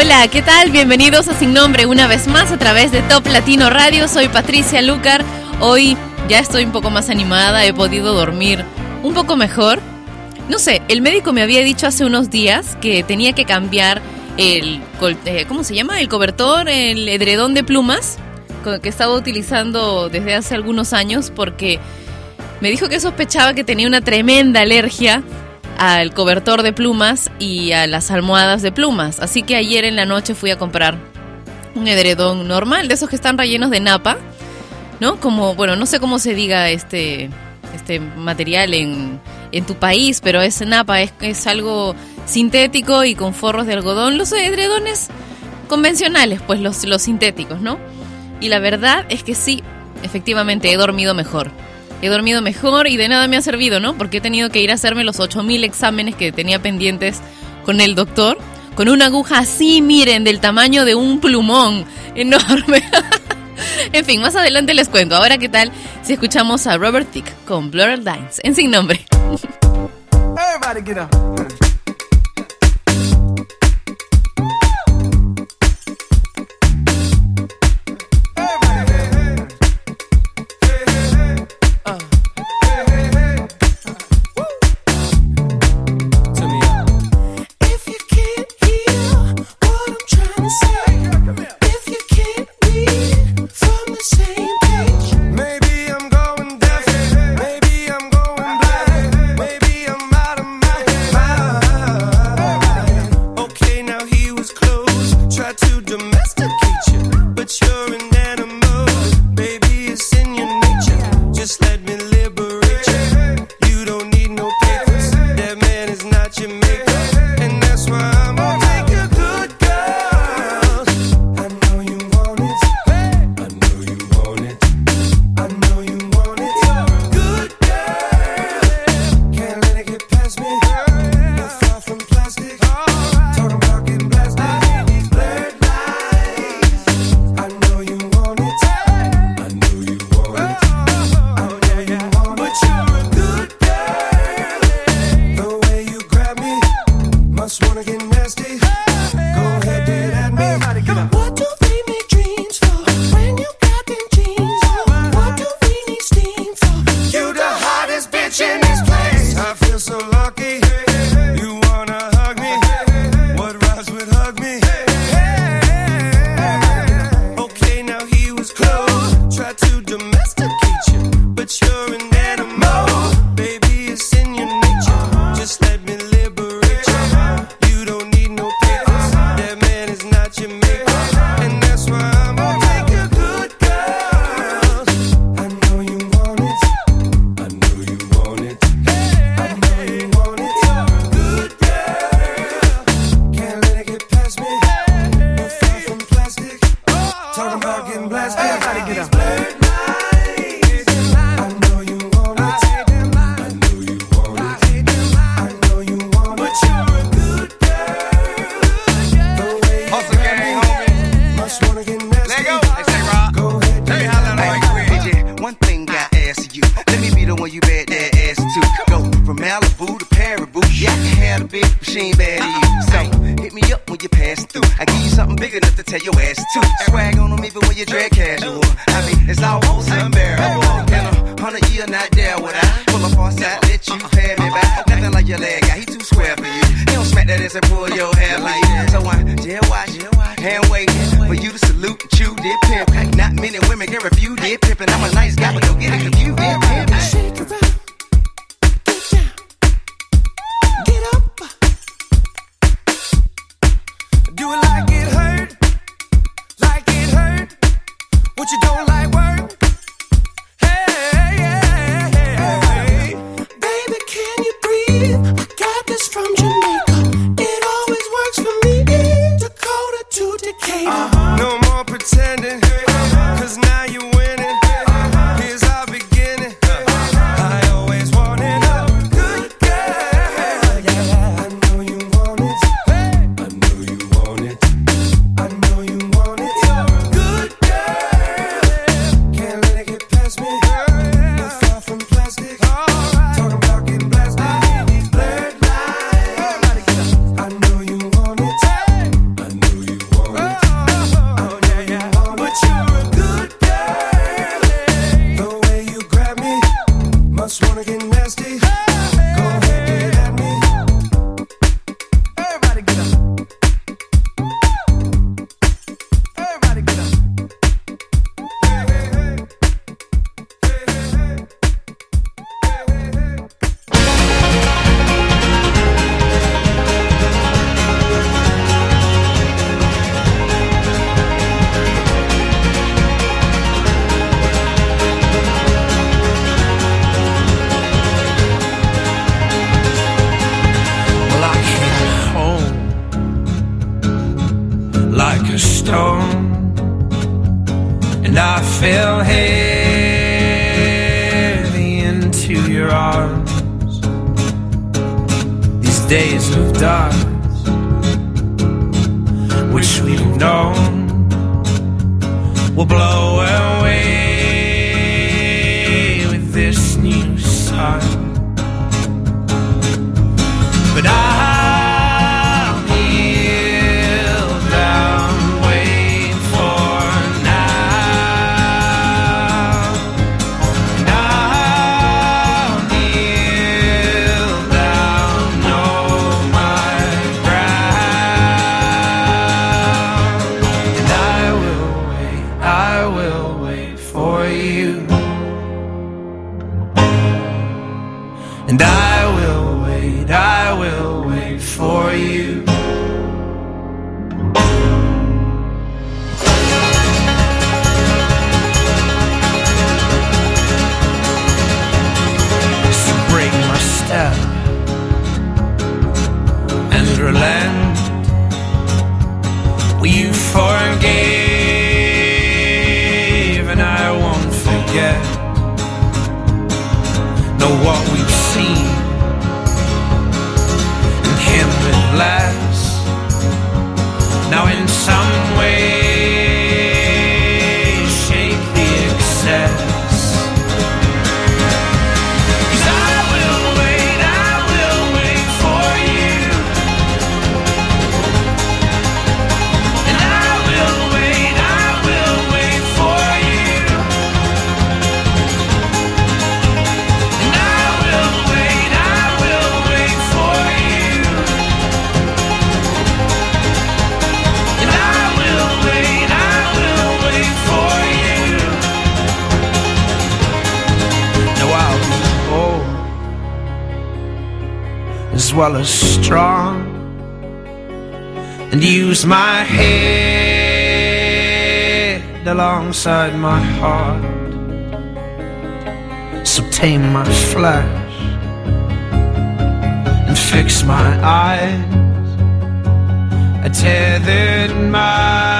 Hola, ¿qué tal? Bienvenidos a Sin Nombre una vez más a través de Top Latino Radio. Soy Patricia Lucar. Hoy ya estoy un poco más animada, he podido dormir un poco mejor. No sé, el médico me había dicho hace unos días que tenía que cambiar el, eh, ¿cómo se llama? El cobertor, el edredón de plumas que estaba utilizando desde hace algunos años porque me dijo que sospechaba que tenía una tremenda alergia al cobertor de plumas y a las almohadas de plumas. Así que ayer en la noche fui a comprar un edredón normal, de esos que están rellenos de napa, ¿no? Como, bueno, no sé cómo se diga este, este material en, en tu país, pero es napa, es, es algo sintético y con forros de algodón. Los edredones convencionales, pues los, los sintéticos, ¿no? Y la verdad es que sí, efectivamente he dormido mejor he dormido mejor y de nada me ha servido, ¿no? Porque he tenido que ir a hacerme los 8000 exámenes que tenía pendientes con el doctor, con una aguja así, miren, del tamaño de un plumón enorme. en fin, más adelante les cuento. Ahora, ¿qué tal si escuchamos a Robert Thicke con Blurred Lines en sin nombre? Everybody get up. Well strong and use my head alongside my heart. So tame my flesh and fix my eyes. A tethered mind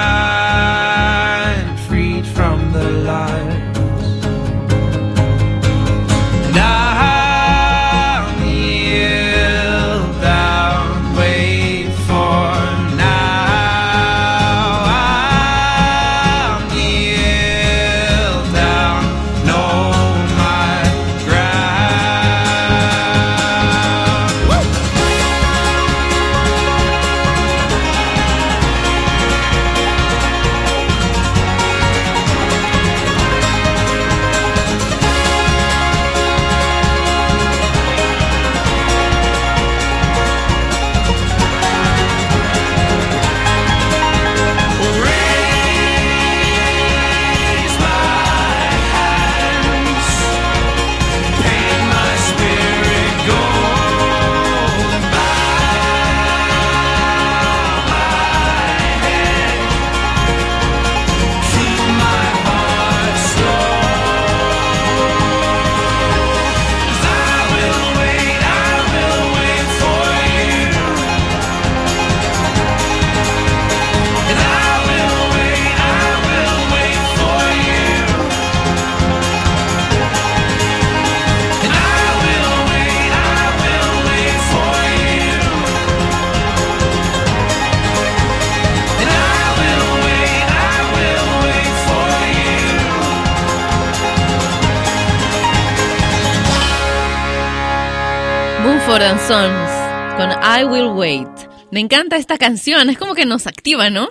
Mumford and con I Will Wait. Me encanta esta canción, es como que nos activa, ¿no?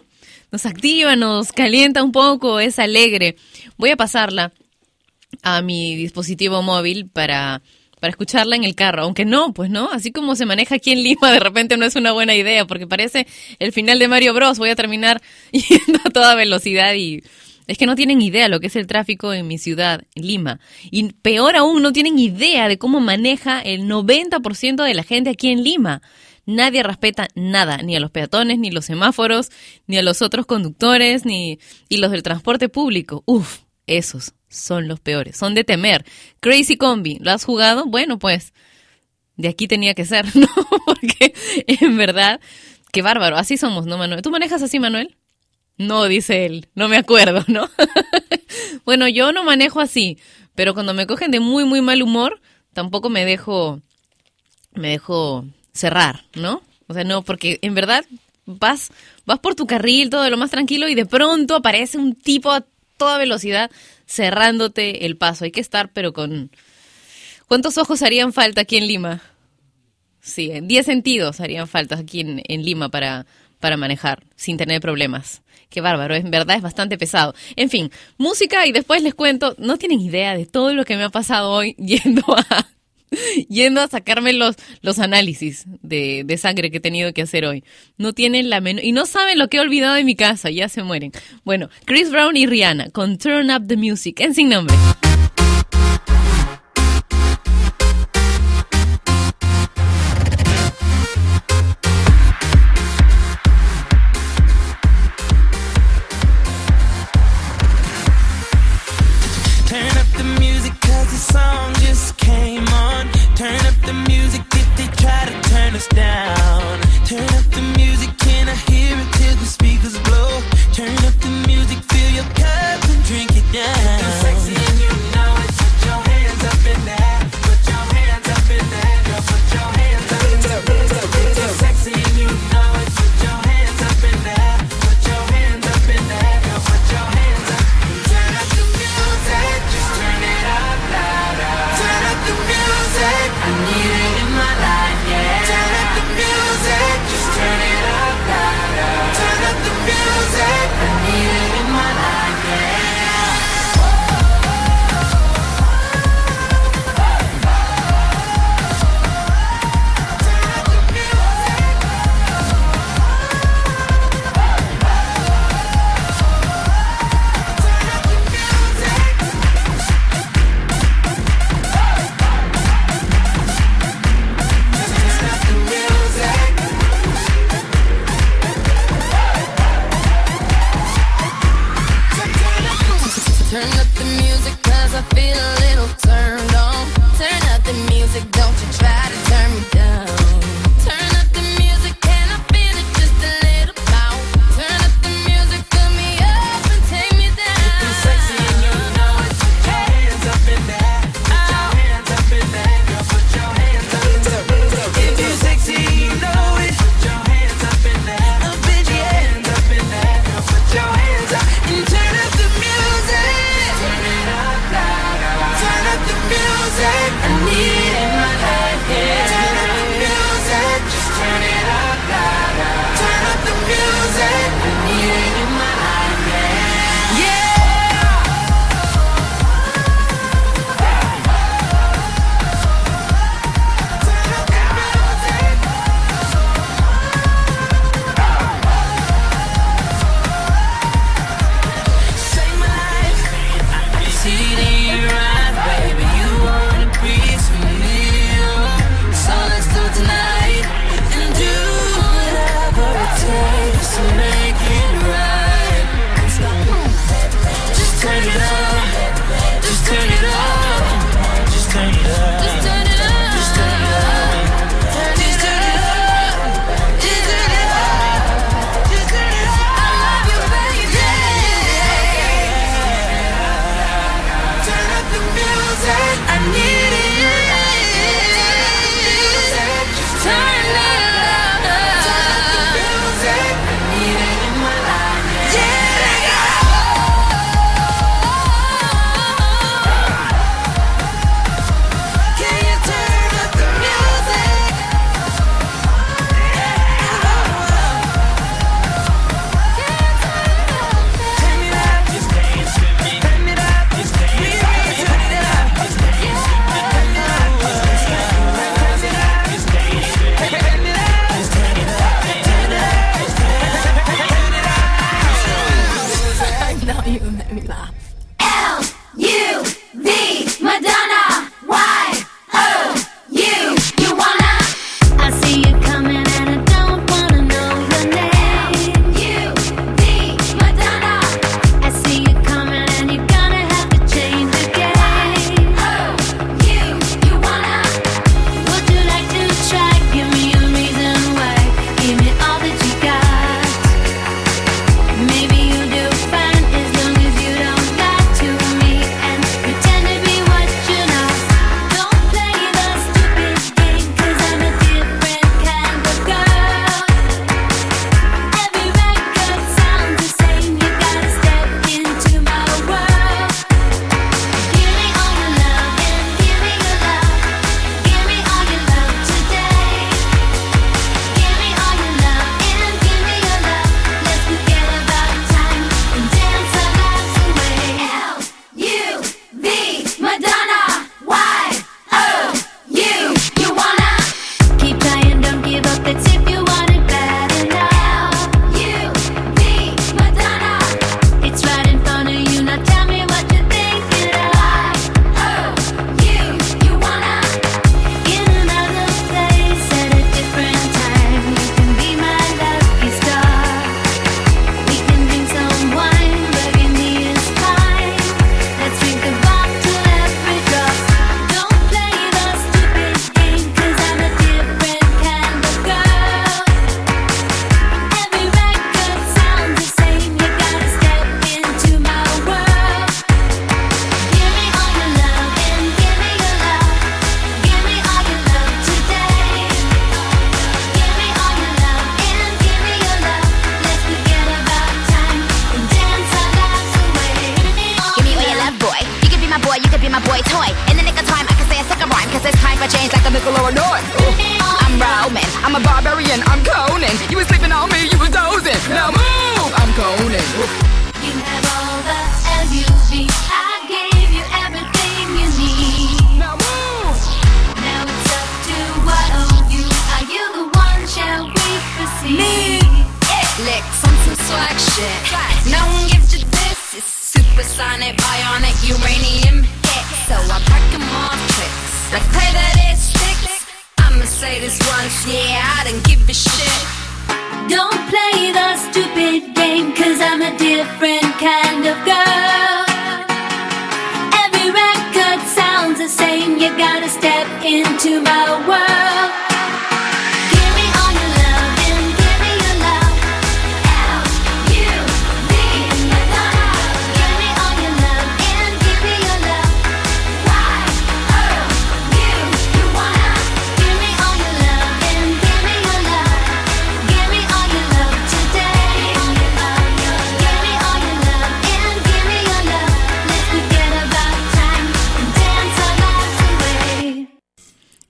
Nos activa, nos calienta un poco, es alegre. Voy a pasarla a mi dispositivo móvil para, para escucharla en el carro, aunque no, pues no, así como se maneja aquí en Lima, de repente no es una buena idea, porque parece el final de Mario Bros. Voy a terminar yendo a toda velocidad y es que no tienen idea lo que es el tráfico en mi ciudad, Lima. Y peor aún, no tienen idea de cómo maneja el 90% de la gente aquí en Lima. Nadie respeta nada, ni a los peatones, ni los semáforos, ni a los otros conductores, ni y los del transporte público. Uf, esos son los peores, son de temer. Crazy Combi, ¿lo has jugado? Bueno, pues de aquí tenía que ser, ¿no? Porque en verdad, qué bárbaro, así somos, ¿no, Manuel? ¿Tú manejas así, Manuel? No, dice él, no me acuerdo, ¿no? bueno, yo no manejo así, pero cuando me cogen de muy, muy mal humor, tampoco me dejo, me dejo cerrar, ¿no? O sea, no, porque en verdad vas, vas por tu carril todo lo más tranquilo y de pronto aparece un tipo a toda velocidad cerrándote el paso. Hay que estar, pero con... ¿Cuántos ojos harían falta aquí en Lima? Sí, en 10 sentidos harían falta aquí en, en Lima para, para manejar sin tener problemas. Qué bárbaro, en verdad es bastante pesado. En fin, música y después les cuento, no tienen idea de todo lo que me ha pasado hoy yendo a yendo a sacarme los, los análisis de, de sangre que he tenido que hacer hoy. No tienen la menor... Y no saben lo que he olvidado en mi casa, ya se mueren. Bueno, Chris Brown y Rihanna con Turn Up the Music en Sin Nombre.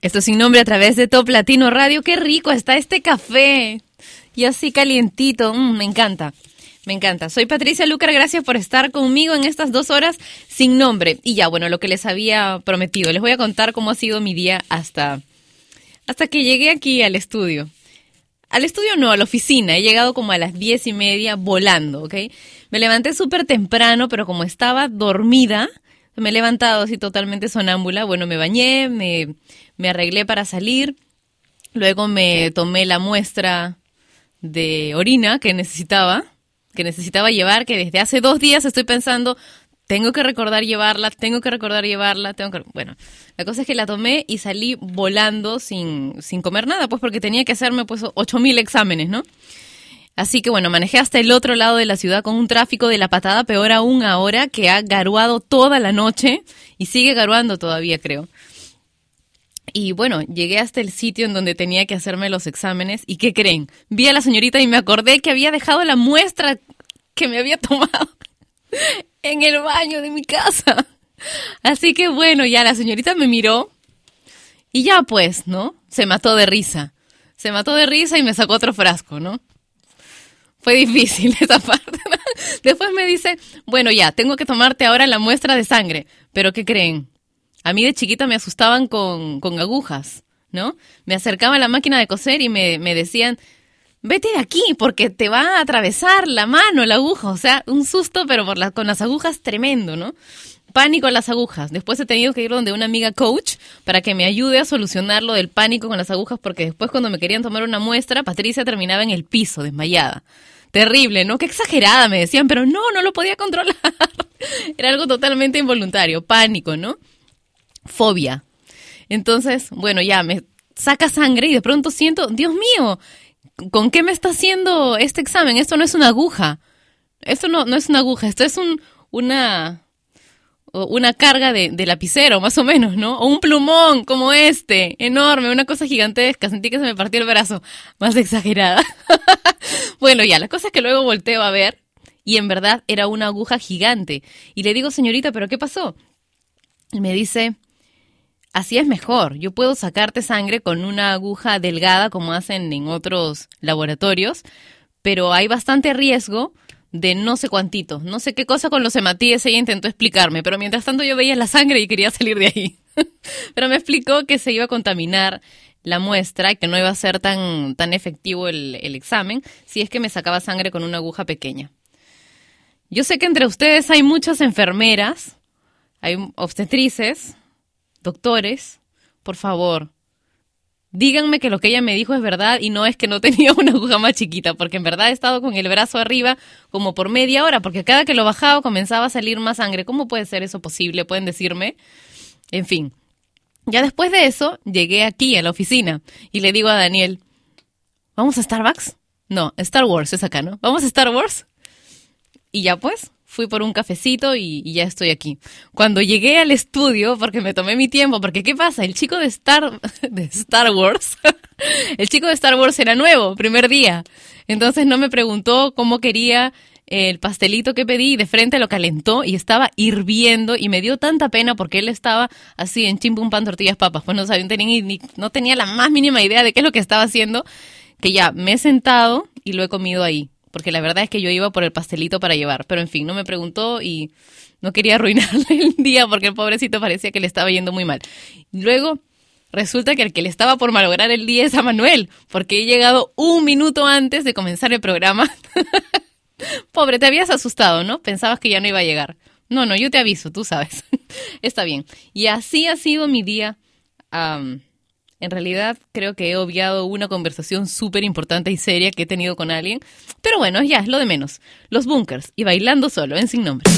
Esto sin nombre a través de Top Latino Radio. Qué rico está este café. Y así calientito. Mm, me encanta. Me encanta. Soy Patricia Lucar. Gracias por estar conmigo en estas dos horas sin nombre. Y ya, bueno, lo que les había prometido. Les voy a contar cómo ha sido mi día hasta, hasta que llegué aquí al estudio. Al estudio no, a la oficina. He llegado como a las diez y media volando, ¿ok? Me levanté súper temprano, pero como estaba dormida, me he levantado así totalmente sonámbula. Bueno, me bañé, me, me arreglé para salir. Luego me tomé la muestra de orina que necesitaba, que necesitaba llevar, que desde hace dos días estoy pensando, tengo que recordar llevarla, tengo que recordar llevarla, tengo que... Bueno, la cosa es que la tomé y salí volando sin, sin comer nada, pues porque tenía que hacerme pues 8000 exámenes, ¿no? Así que bueno, manejé hasta el otro lado de la ciudad con un tráfico de la patada, peor aún ahora, que ha garuado toda la noche y sigue garuando todavía, creo. Y bueno, llegué hasta el sitio en donde tenía que hacerme los exámenes. ¿Y qué creen? Vi a la señorita y me acordé que había dejado la muestra que me había tomado en el baño de mi casa. Así que bueno, ya la señorita me miró y ya pues, ¿no? Se mató de risa. Se mató de risa y me sacó otro frasco, ¿no? Fue difícil esa parte. Después me dice, bueno, ya, tengo que tomarte ahora la muestra de sangre. Pero ¿qué creen? A mí de chiquita me asustaban con, con agujas, ¿no? Me acercaba a la máquina de coser y me, me decían, vete de aquí porque te va a atravesar la mano la aguja. O sea, un susto, pero con las agujas tremendo, ¿no? Pánico a las agujas. Después he tenido que ir donde una amiga coach para que me ayude a solucionar lo del pánico con las agujas porque después cuando me querían tomar una muestra, Patricia terminaba en el piso, desmayada. Terrible, ¿no? Qué exagerada me decían, pero no, no lo podía controlar. Era algo totalmente involuntario, pánico, ¿no? Fobia. Entonces, bueno, ya me saca sangre y de pronto siento, Dios mío, ¿con qué me está haciendo este examen? Esto no es una aguja. Esto no, no es una aguja, esto es un, una, una carga de, de lapicero, más o menos, ¿no? O un plumón como este, enorme, una cosa gigantesca. Sentí que se me partió el brazo, más exagerada. bueno, ya, la cosa que luego volteo a ver y en verdad era una aguja gigante. Y le digo, señorita, ¿pero qué pasó? Y me dice, así es mejor. Yo puedo sacarte sangre con una aguja delgada como hacen en otros laboratorios, pero hay bastante riesgo de no sé cuantito, no sé qué cosa con los hematíes ella intentó explicarme, pero mientras tanto yo veía la sangre y quería salir de ahí. pero me explicó que se iba a contaminar la muestra que no iba a ser tan, tan efectivo el, el examen si es que me sacaba sangre con una aguja pequeña. Yo sé que entre ustedes hay muchas enfermeras, hay obstetrices, doctores, por favor, díganme que lo que ella me dijo es verdad y no es que no tenía una aguja más chiquita, porque en verdad he estado con el brazo arriba como por media hora, porque cada que lo bajaba comenzaba a salir más sangre. ¿Cómo puede ser eso posible? ¿Pueden decirme? En fin. Ya después de eso, llegué aquí a la oficina y le digo a Daniel, ¿vamos a Starbucks? No, Star Wars es acá, ¿no? ¿Vamos a Star Wars? Y ya pues, fui por un cafecito y, ya estoy aquí. Cuando llegué al estudio, porque me tomé mi tiempo, porque ¿qué pasa? El chico de Star, de Star Wars, el chico de Star Wars era nuevo, primer día. Entonces no me preguntó cómo quería el pastelito que pedí y de frente lo calentó y estaba hirviendo y me dio tanta pena porque él estaba así en chimpum pan tortillas papas, pues no sabía, ni- no tenía la más mínima idea de qué es lo que estaba haciendo, que ya me he sentado y lo he comido ahí, porque la verdad es que yo iba por el pastelito para llevar, pero en fin, no me preguntó y no quería arruinarle el día porque el pobrecito parecía que le estaba yendo muy mal. Luego Resulta que el que le estaba por malograr el día es a Manuel, porque he llegado un minuto antes de comenzar el programa. Pobre, te habías asustado, ¿no? Pensabas que ya no iba a llegar. No, no, yo te aviso, tú sabes. Está bien. Y así ha sido mi día. Am, en realidad, creo que he obviado una conversación súper importante y seria que he tenido con alguien. Pero bueno, ya es lo de menos. Los bunkers y bailando solo en sin nombre.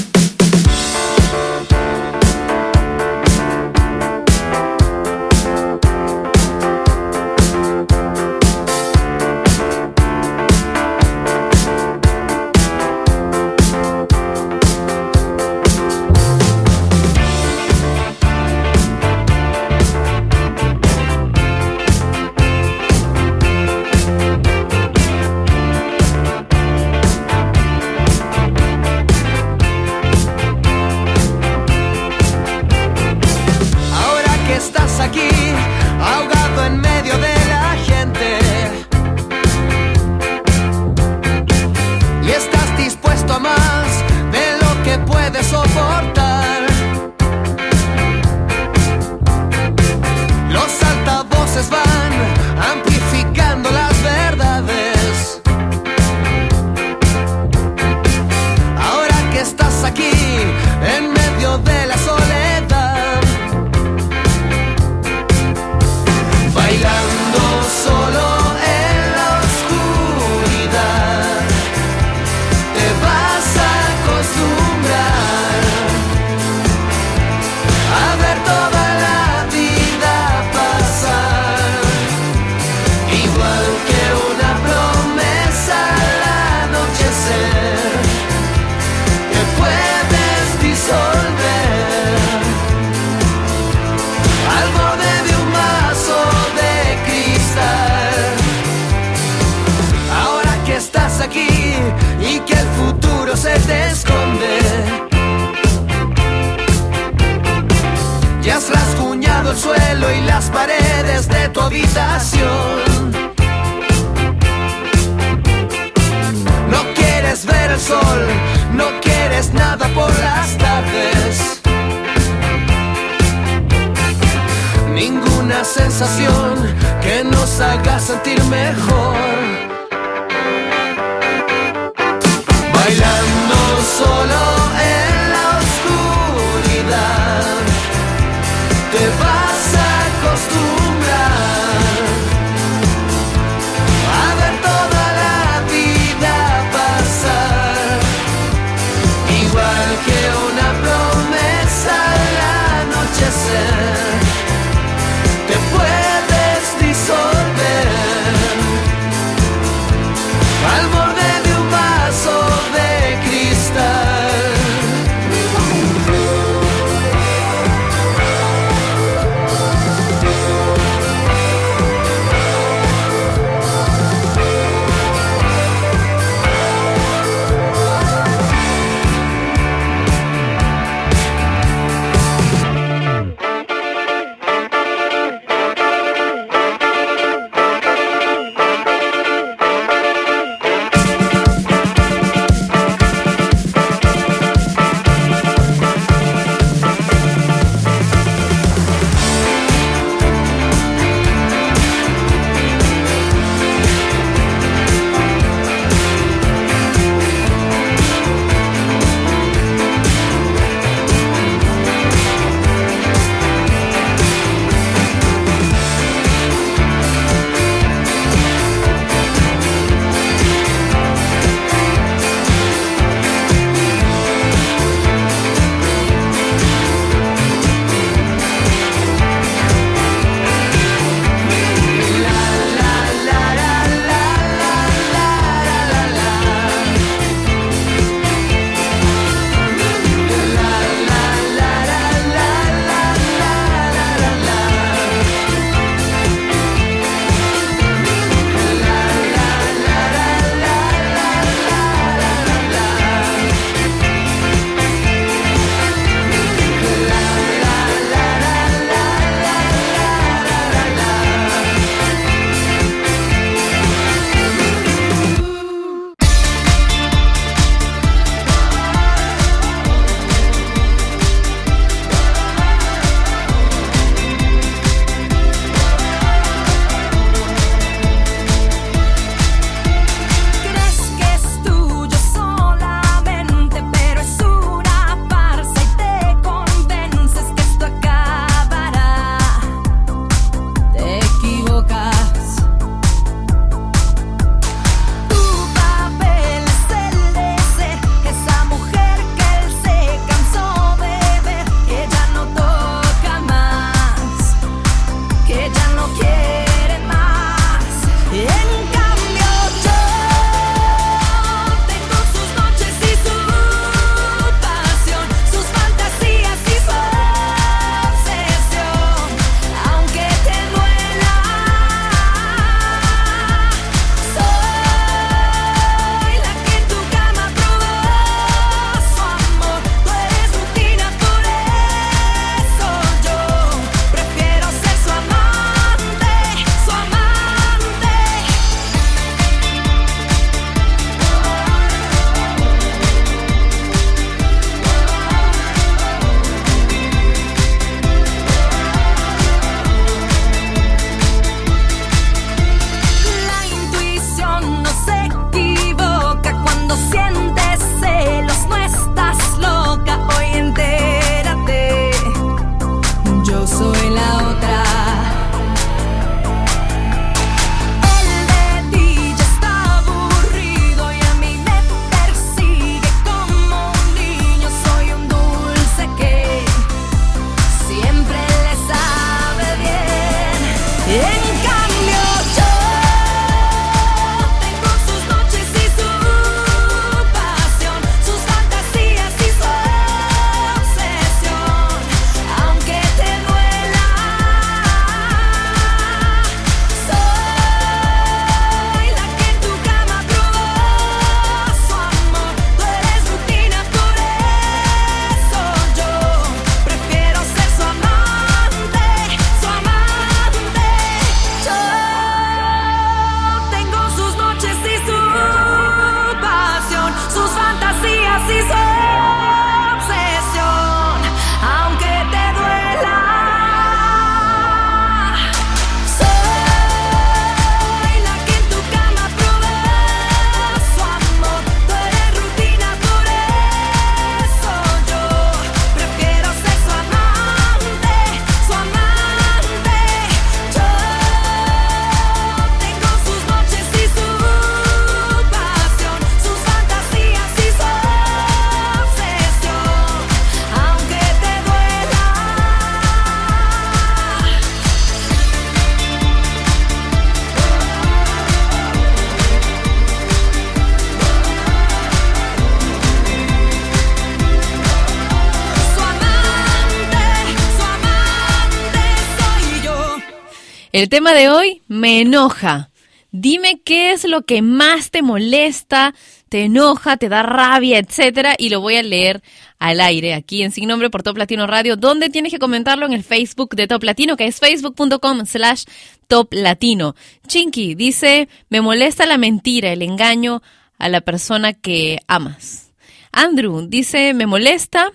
El tema de hoy me enoja. Dime qué es lo que más te molesta, te enoja, te da rabia, etcétera, y lo voy a leer al aire aquí en Sin Nombre por Top Latino Radio, donde tienes que comentarlo en el Facebook de Top Latino, que es facebook.com slash Top Latino. Chinky dice, me molesta la mentira, el engaño a la persona que amas. Andrew dice, me molesta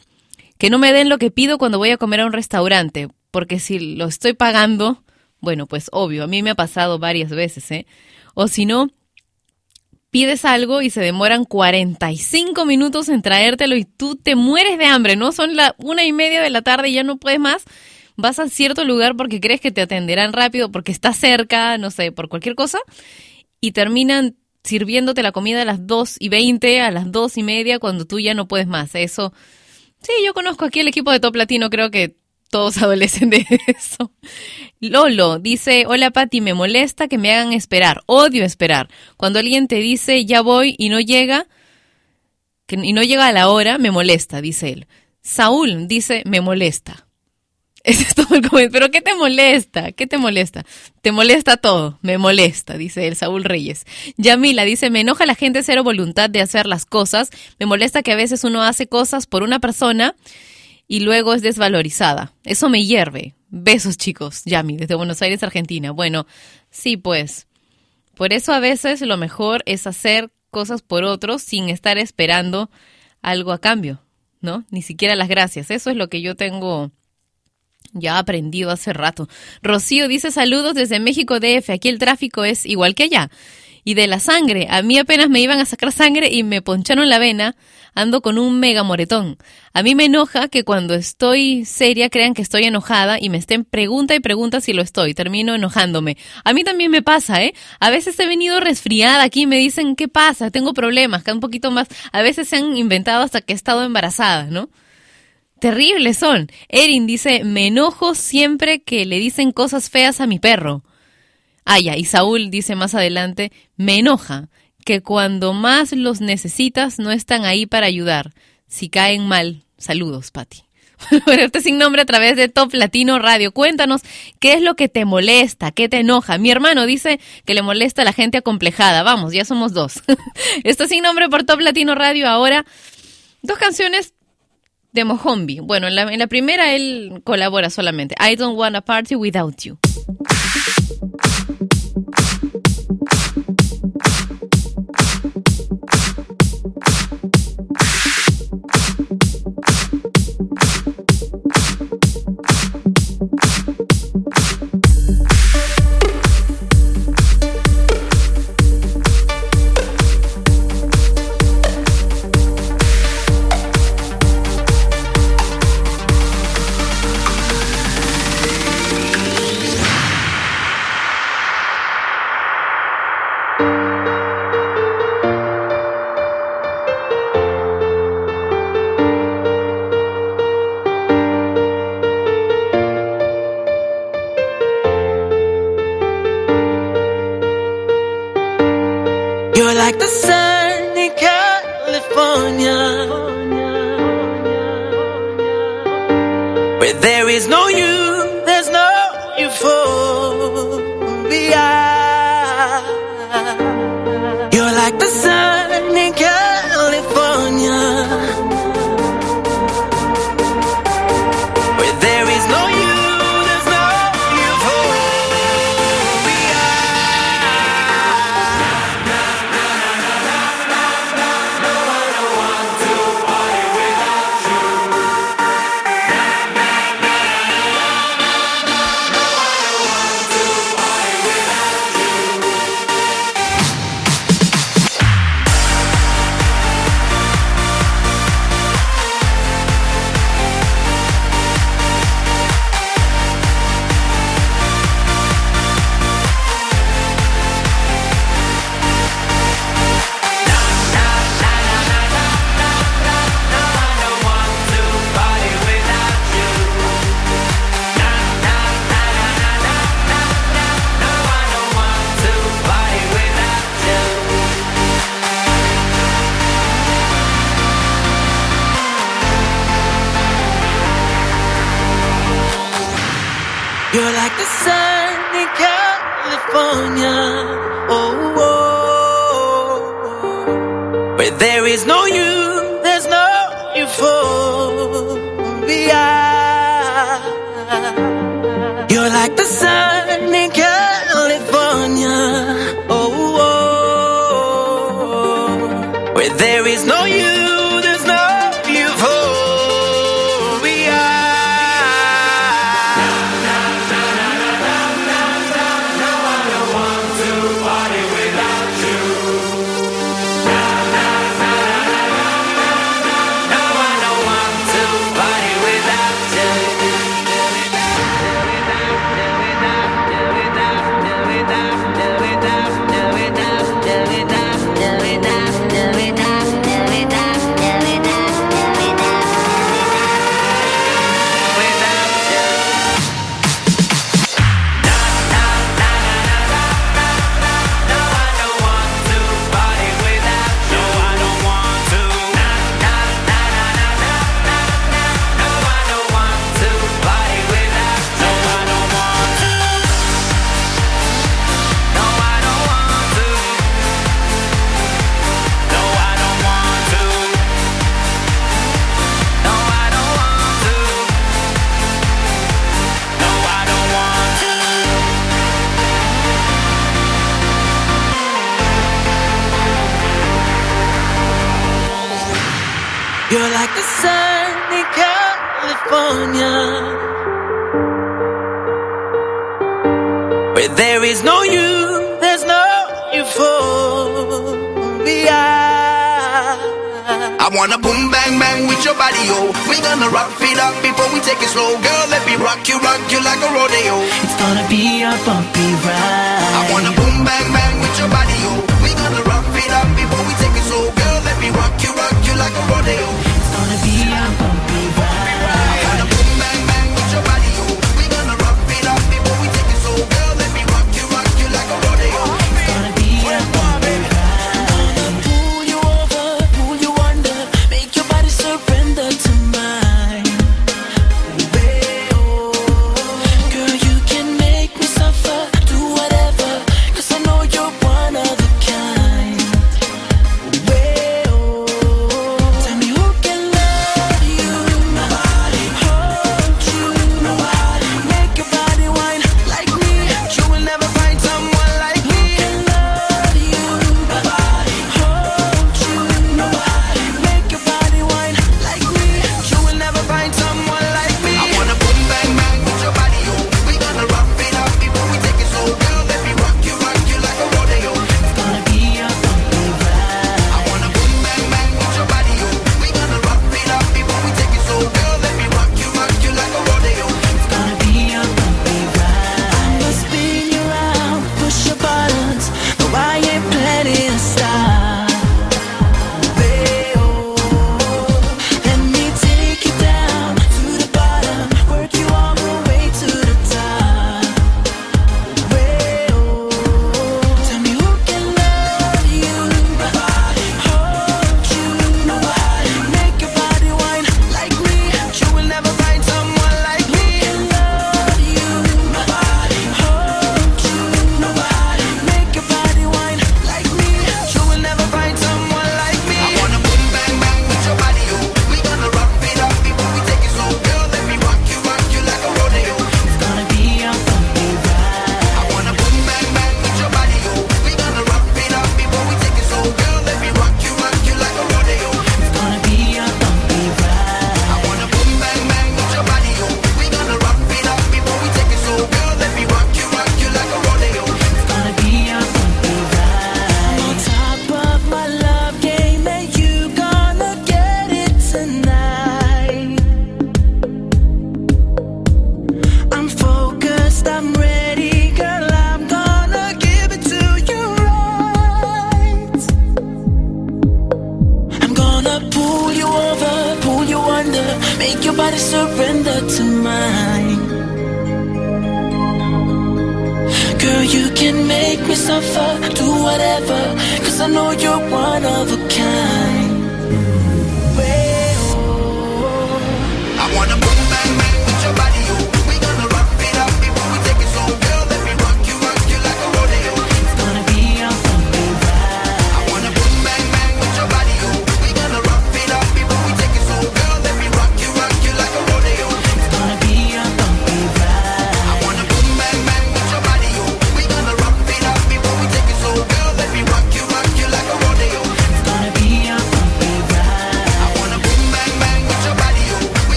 que no me den lo que pido cuando voy a comer a un restaurante, porque si lo estoy pagando, bueno, pues obvio, a mí me ha pasado varias veces, ¿eh? O si no, pides algo y se demoran 45 minutos en traértelo y tú te mueres de hambre, ¿no? Son la una y media de la tarde y ya no puedes más. Vas a cierto lugar porque crees que te atenderán rápido, porque está cerca, no sé, por cualquier cosa, y terminan sirviéndote la comida a las 2 y 20, a las 2 y media, cuando tú ya no puedes más. Eso, sí, yo conozco aquí el equipo de Top Latino, creo que todos adolecen de eso. Lolo dice, hola Pati, me molesta que me hagan esperar, odio esperar. Cuando alguien te dice ya voy y no llega, que, y no llega a la hora, me molesta, dice él. Saúl dice, me molesta. Ese es todo el comentario. ¿Pero qué te molesta? ¿Qué te molesta? Te molesta todo. Me molesta, dice el Saúl Reyes. Yamila dice, me enoja la gente cero voluntad de hacer las cosas. Me molesta que a veces uno hace cosas por una persona y luego es desvalorizada. Eso me hierve. Besos, chicos. Yami, desde Buenos Aires, Argentina. Bueno, sí, pues. Por eso a veces lo mejor es hacer cosas por otros sin estar esperando algo a cambio, ¿no? Ni siquiera las gracias. Eso es lo que yo tengo ya aprendido hace rato. Rocío dice saludos desde México DF. Aquí el tráfico es igual que allá. Y de la sangre. A mí apenas me iban a sacar sangre y me poncharon la vena. Ando con un mega moretón. A mí me enoja que cuando estoy seria crean que estoy enojada y me estén pregunta y pregunta si lo estoy. Termino enojándome. A mí también me pasa, ¿eh? A veces he venido resfriada aquí y me dicen, ¿qué pasa? Tengo problemas, que un poquito más. A veces se han inventado hasta que he estado embarazada, ¿no? Terribles son. Erin dice, me enojo siempre que le dicen cosas feas a mi perro. Ah, ya, y Saúl dice más adelante, me enoja que cuando más los necesitas no están ahí para ayudar. Si caen mal, saludos, Patti. Bueno, este sin nombre a través de Top Latino Radio. Cuéntanos qué es lo que te molesta, qué te enoja. Mi hermano dice que le molesta a la gente acomplejada. Vamos, ya somos dos. Esto sin nombre por Top Latino Radio. Ahora, dos canciones de Mohombi. Bueno, en la, en la primera él colabora solamente. I don't want a party without you.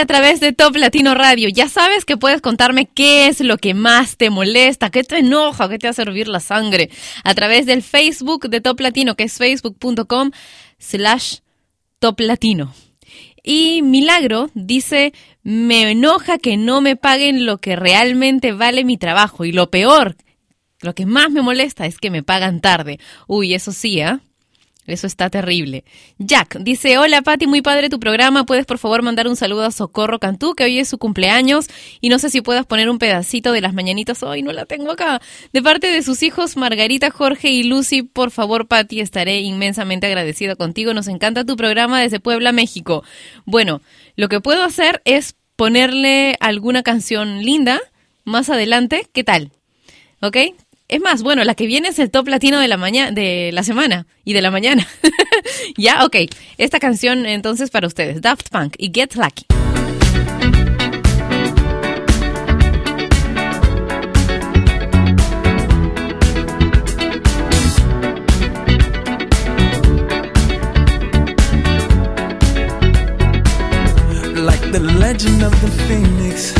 A través de Top Latino Radio. Ya sabes que puedes contarme qué es lo que más te molesta, qué te enoja, qué te hace hervir la sangre. A través del Facebook de Top Latino, que es facebook.com slash Top Latino. Y Milagro dice, me enoja que no me paguen lo que realmente vale mi trabajo. Y lo peor, lo que más me molesta es que me pagan tarde. Uy, eso sí, ¿ah? Eso está terrible. Jack dice, hola Patti, muy padre tu programa. ¿Puedes por favor mandar un saludo a Socorro Cantú, que hoy es su cumpleaños? Y no sé si puedas poner un pedacito de las mañanitas. Hoy no la tengo acá. De parte de sus hijos Margarita, Jorge y Lucy, por favor Patti, estaré inmensamente agradecido contigo. Nos encanta tu programa desde Puebla, México. Bueno, lo que puedo hacer es ponerle alguna canción linda más adelante. ¿Qué tal? ¿Ok? Es más, bueno, la que viene es el top latino de la mañana, de la semana y de la mañana. ya, ok. Esta canción entonces para ustedes, Daft Punk y Get Lucky. like the legend of the phoenix.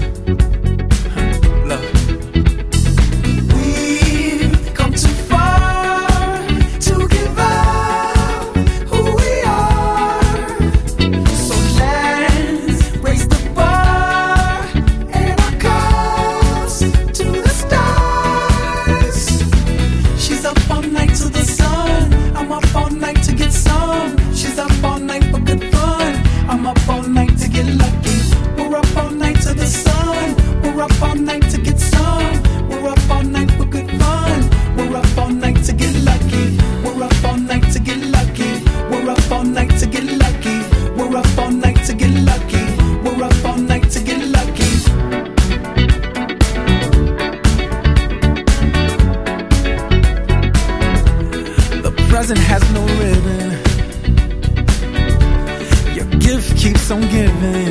Has no ribbon. Your gift keeps on giving.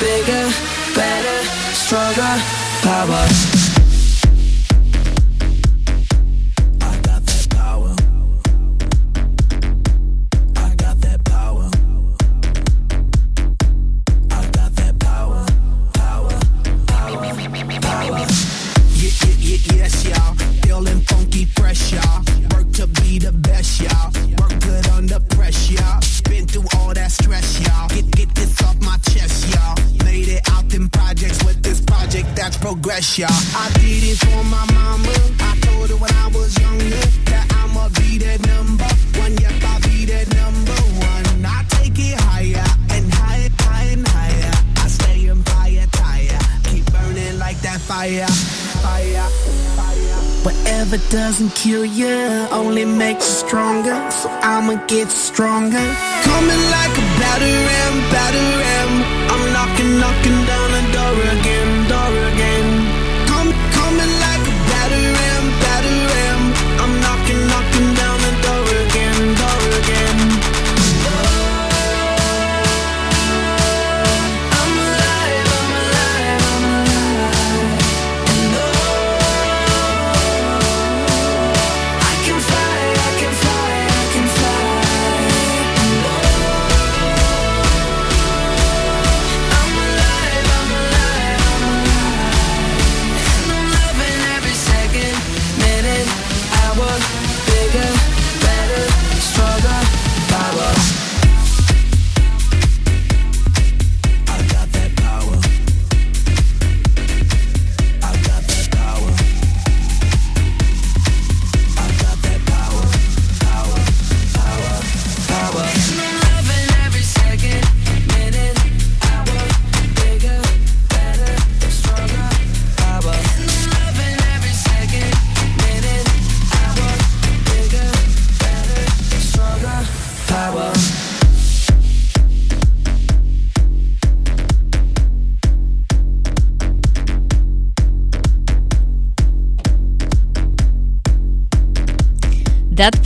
Bigger, better, stronger, power. Get stronger.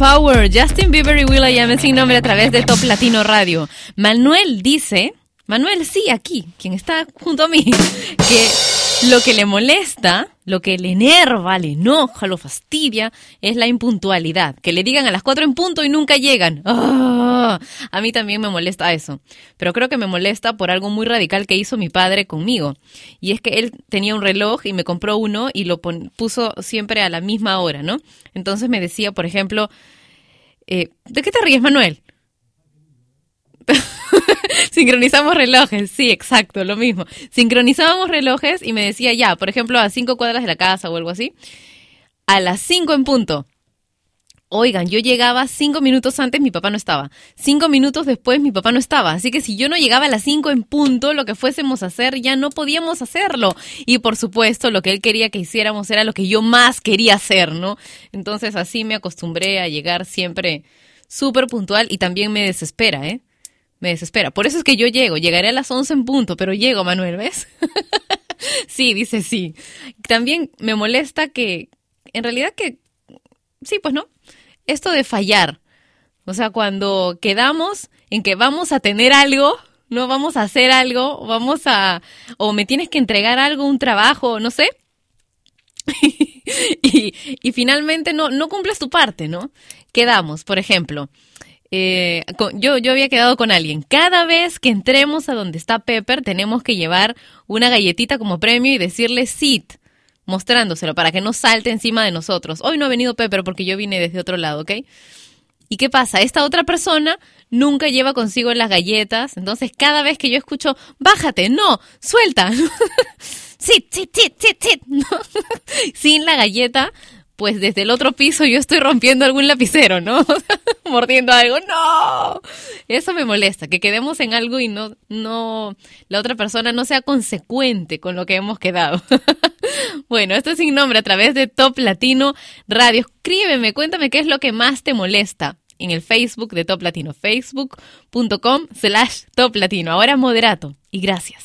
Power, Justin Bieber y Will.i.am sin nombre a través de Top Latino Radio. Manuel dice, Manuel, sí, aquí, quien está junto a mí, que lo que le molesta, lo que le enerva, le enoja, lo fastidia, es la impuntualidad. Que le digan a las cuatro en punto y nunca llegan. ¡Ah! A mí también me molesta eso. Pero creo que me molesta por algo muy radical que hizo mi padre conmigo. Y es que él tenía un reloj y me compró uno y lo puso siempre a la misma hora, ¿no? Entonces me decía, por ejemplo, eh, ¿de qué te ríes, Manuel? Sincronizamos relojes, sí, exacto, lo mismo. Sincronizábamos relojes y me decía ya, por ejemplo, a cinco cuadras de la casa o algo así, a las cinco en punto. Oigan, yo llegaba cinco minutos antes, mi papá no estaba. Cinco minutos después, mi papá no estaba. Así que si yo no llegaba a las cinco en punto, lo que fuésemos a hacer, ya no podíamos hacerlo. Y por supuesto, lo que él quería que hiciéramos era lo que yo más quería hacer, ¿no? Entonces así me acostumbré a llegar siempre súper puntual y también me desespera, ¿eh? Me desespera. Por eso es que yo llego. Llegaré a las 11 en punto, pero llego, Manuel, ¿ves? sí, dice sí. También me molesta que, en realidad que, sí, pues no. Esto de fallar. O sea, cuando quedamos en que vamos a tener algo, no vamos a hacer algo, vamos a, o me tienes que entregar algo, un trabajo, no sé. y, finalmente no, no cumples tu parte, ¿no? Quedamos, por ejemplo, eh, yo, yo había quedado con alguien. Cada vez que entremos a donde está Pepper, tenemos que llevar una galletita como premio y decirle sit, mostrándoselo para que no salte encima de nosotros. Hoy no ha venido Pepper porque yo vine desde otro lado, ¿ok? ¿Y qué pasa? Esta otra persona nunca lleva consigo las galletas, entonces cada vez que yo escucho, bájate, no, suelta, sit, sit, sit, sit, sit, sin la galleta, pues desde el otro piso yo estoy rompiendo algún lapicero, ¿no? Mordiendo algo, no. Eso me molesta, que quedemos en algo y no, no, la otra persona no sea consecuente con lo que hemos quedado. bueno, esto es sin nombre a través de Top Latino Radio. Escríbeme, cuéntame qué es lo que más te molesta en el Facebook de Top Latino, facebook.com slash Top Latino. Ahora moderato y gracias.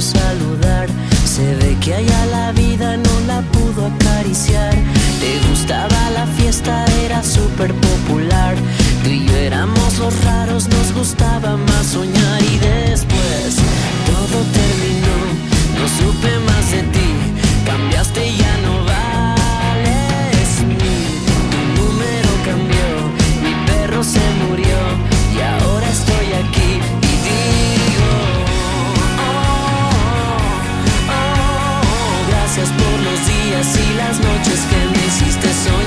Saludar. Se ve que allá la vida no la pudo acariciar. Te gustaba la fiesta, era súper popular. Tú y yo éramos los raros, nos gustaba más soñar. Y después todo terminó, no supe me hiciste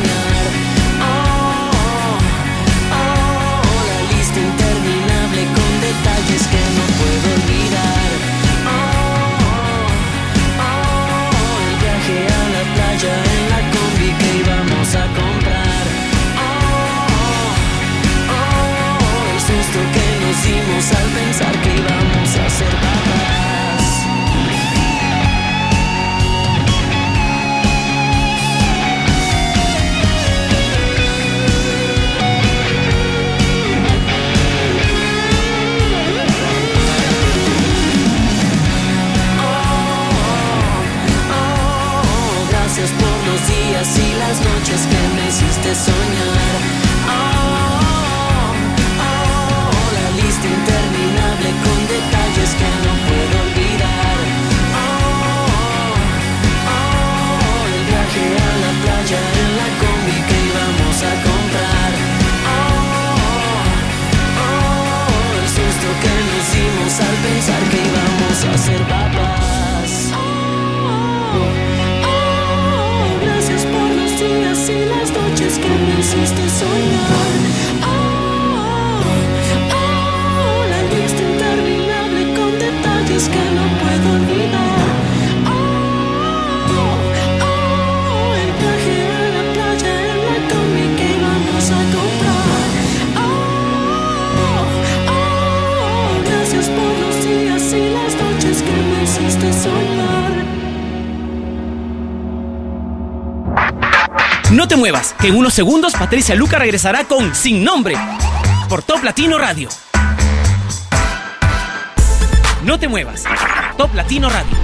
muevas, que en unos segundos Patricia Luca regresará con Sin Nombre por Top Latino Radio. No te muevas, Top Latino Radio.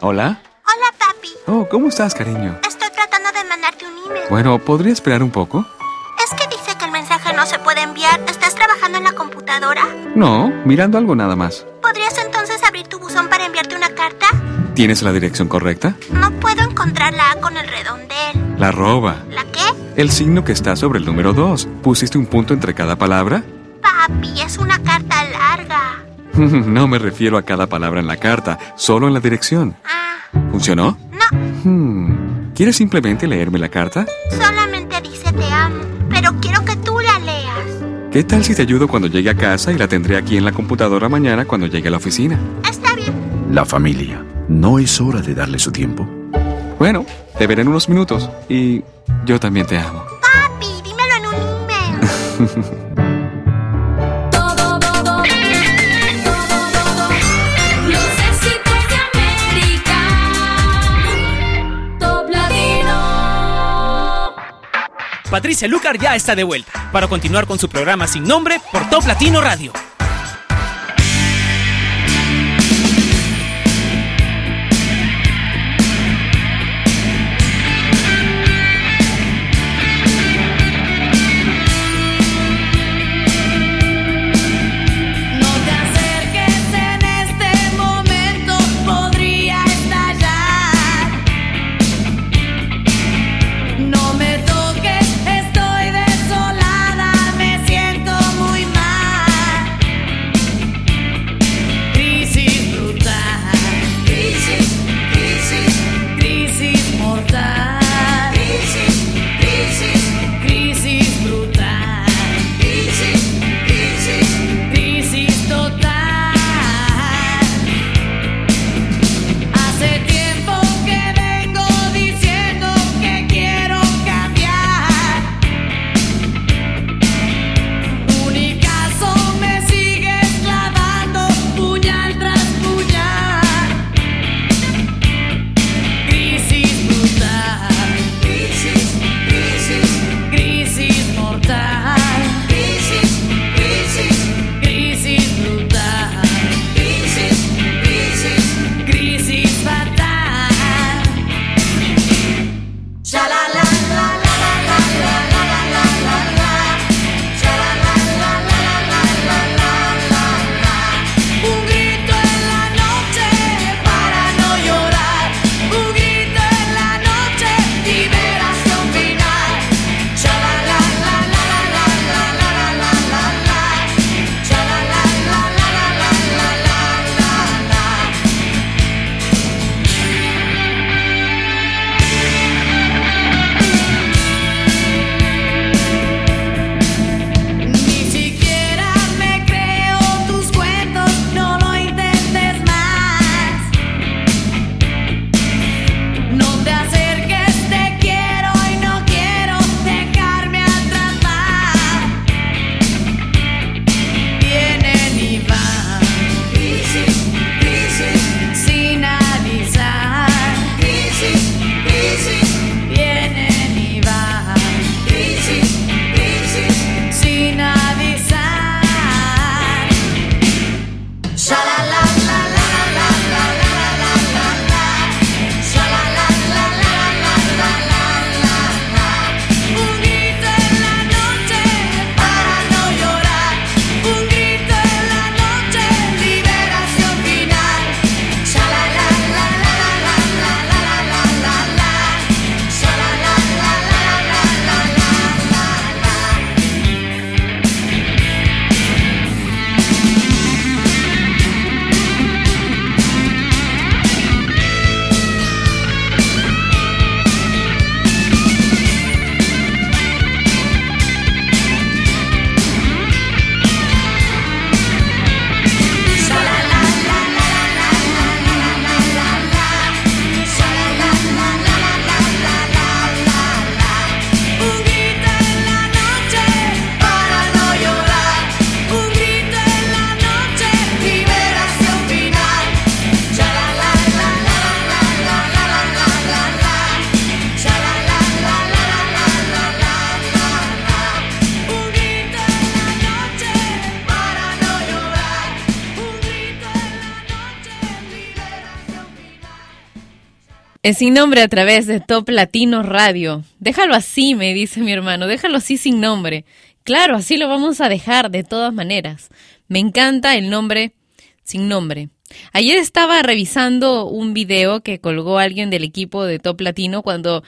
Hola. Hola, papi. Oh, ¿cómo estás, cariño? Estoy tratando de mandarte un email. Bueno, ¿podría esperar un poco? Es que dice que el mensaje no se puede enviar. ¿Estás trabajando en la computadora? No, mirando algo nada más. ¿Podrías entonces abrir tu buzón para enviarte una carta? ¿Tienes la dirección correcta? Encontrar la A con el redondel. La arroba. ¿La qué? El signo que está sobre el número 2. ¿Pusiste un punto entre cada palabra? Papi, es una carta larga. no me refiero a cada palabra en la carta, solo en la dirección. ¿Funcionó? No, Hmm. ¿Quieres simplemente leerme la carta? solamente dice te amo. Pero quiero que tú la leas. ¿Qué tal si te ayudo cuando llegue a casa y la tendré aquí en la computadora mañana cuando llegue a la oficina? Está bien. La familia. ¿No es hora de darle su tiempo? Bueno, te veré en unos minutos y yo también te amo. Papi, dímelo en un email. Los éxitos de América. Top Latino. Patricia Lucar ya está de vuelta para continuar con su programa sin nombre por Top Latino Radio. Sin nombre a través de Top Latino Radio. Déjalo así, me dice mi hermano, déjalo así sin nombre. Claro, así lo vamos a dejar de todas maneras. Me encanta el nombre sin nombre. Ayer estaba revisando un video que colgó alguien del equipo de Top Latino cuando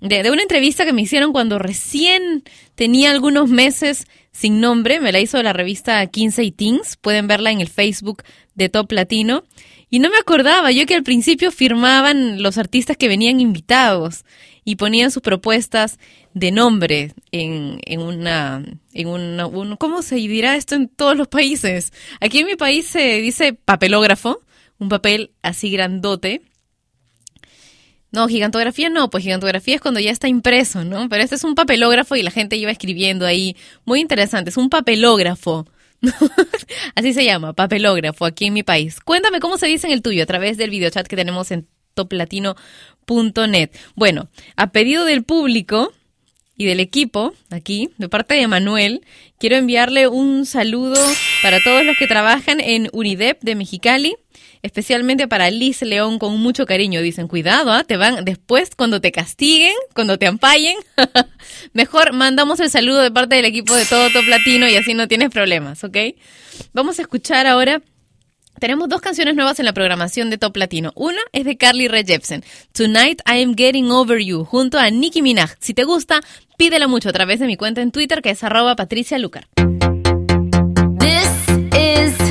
de, de, una entrevista que me hicieron cuando recién tenía algunos meses sin nombre, me la hizo la revista 15 y Teens, pueden verla en el Facebook de Top Latino. Y no me acordaba, yo que al principio firmaban los artistas que venían invitados y ponían sus propuestas de nombre en, en una, en una, un, ¿cómo se dirá esto en todos los países? Aquí en mi país se dice papelógrafo, un papel así grandote. No, gigantografía no, pues gigantografía es cuando ya está impreso, ¿no? Pero este es un papelógrafo y la gente iba escribiendo ahí. Muy interesante, es un papelógrafo. Así se llama, papelógrafo, aquí en mi país. Cuéntame cómo se dice en el tuyo a través del videochat que tenemos en toplatino.net. Bueno, a pedido del público y del equipo, aquí, de parte de Manuel, quiero enviarle un saludo para todos los que trabajan en UNIDEP de Mexicali, especialmente para Liz León con mucho cariño. Dicen, cuidado, ¿ah? te van después cuando te castiguen, cuando te ampallen. Mejor mandamos el saludo de parte del equipo de todo Top Latino y así no tienes problemas, ¿ok? Vamos a escuchar ahora tenemos dos canciones nuevas en la programación de Top Latino. Una es de Carly Rae Jepsen, Tonight I Am Getting Over You, junto a Nicki Minaj. Si te gusta, pídela mucho a través de mi cuenta en Twitter, que es arroba Patricia Lucar. This is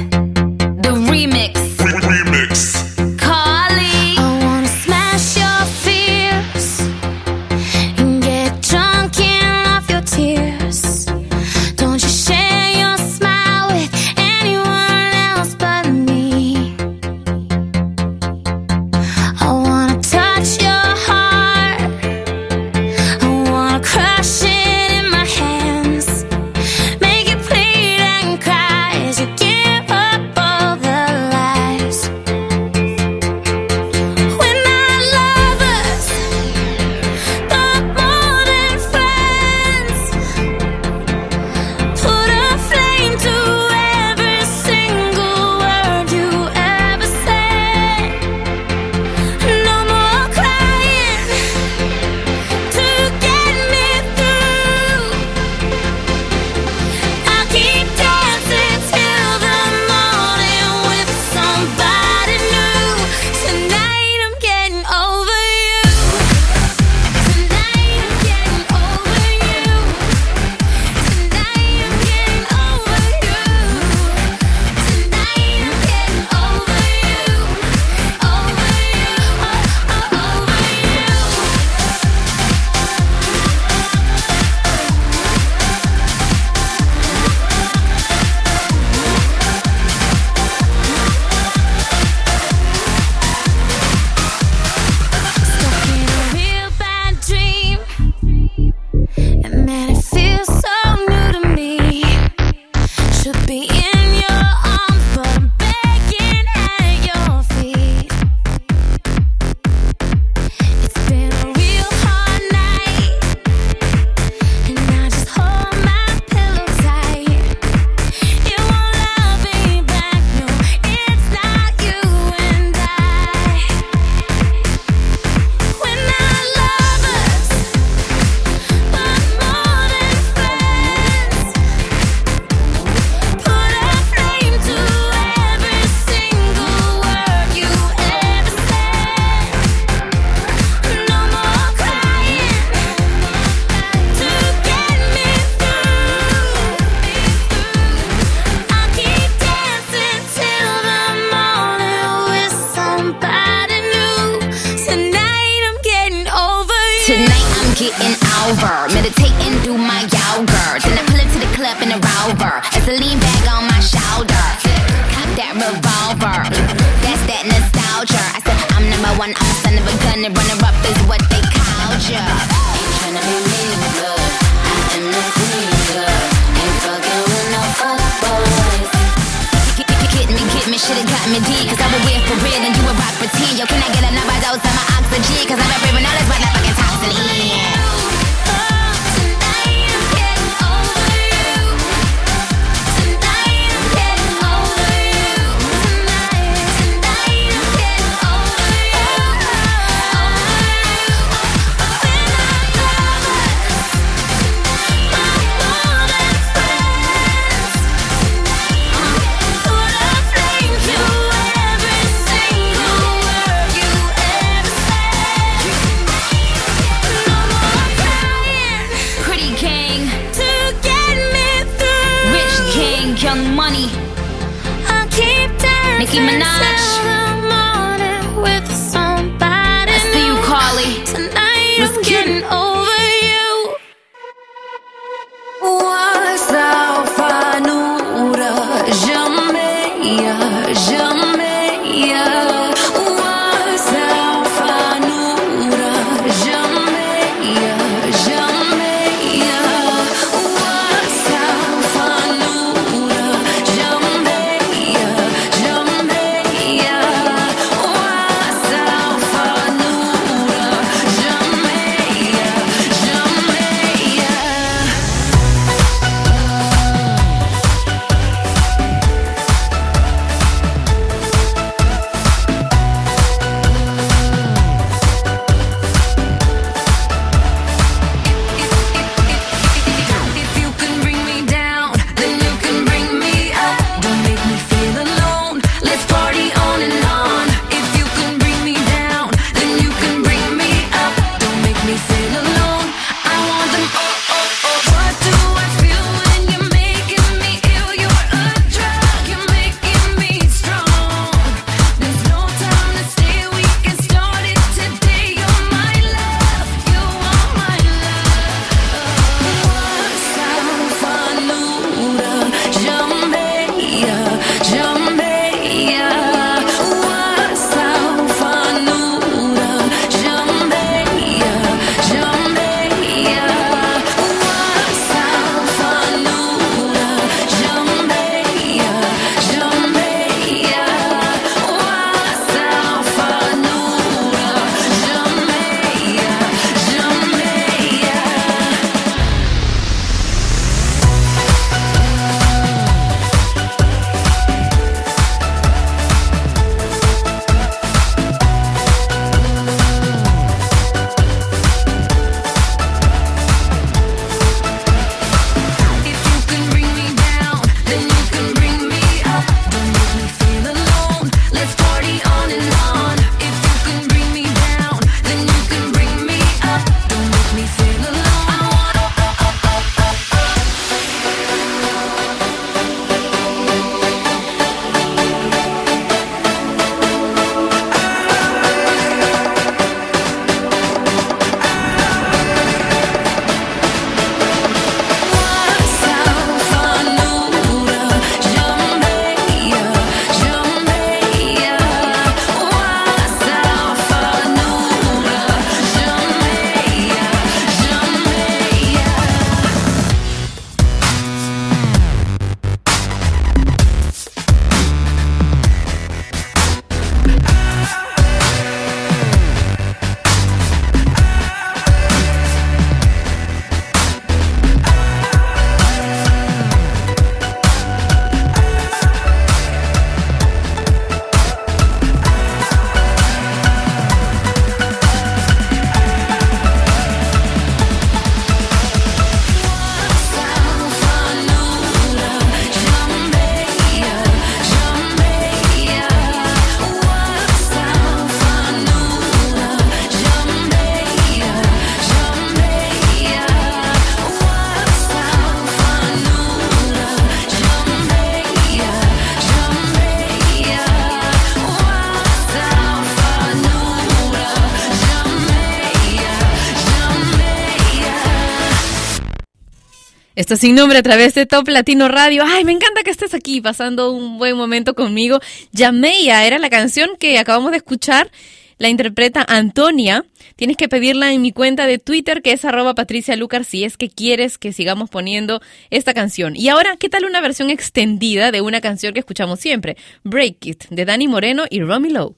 sin nombre a través de Top Latino Radio. Ay, me encanta que estés aquí pasando un buen momento conmigo. Yameya era la canción que acabamos de escuchar. La interpreta Antonia. Tienes que pedirla en mi cuenta de Twitter, que es arroba Patricia Lucar, si es que quieres que sigamos poniendo esta canción. Y ahora, ¿qué tal una versión extendida de una canción que escuchamos siempre? Break It, de Dani Moreno y Romy Lowe.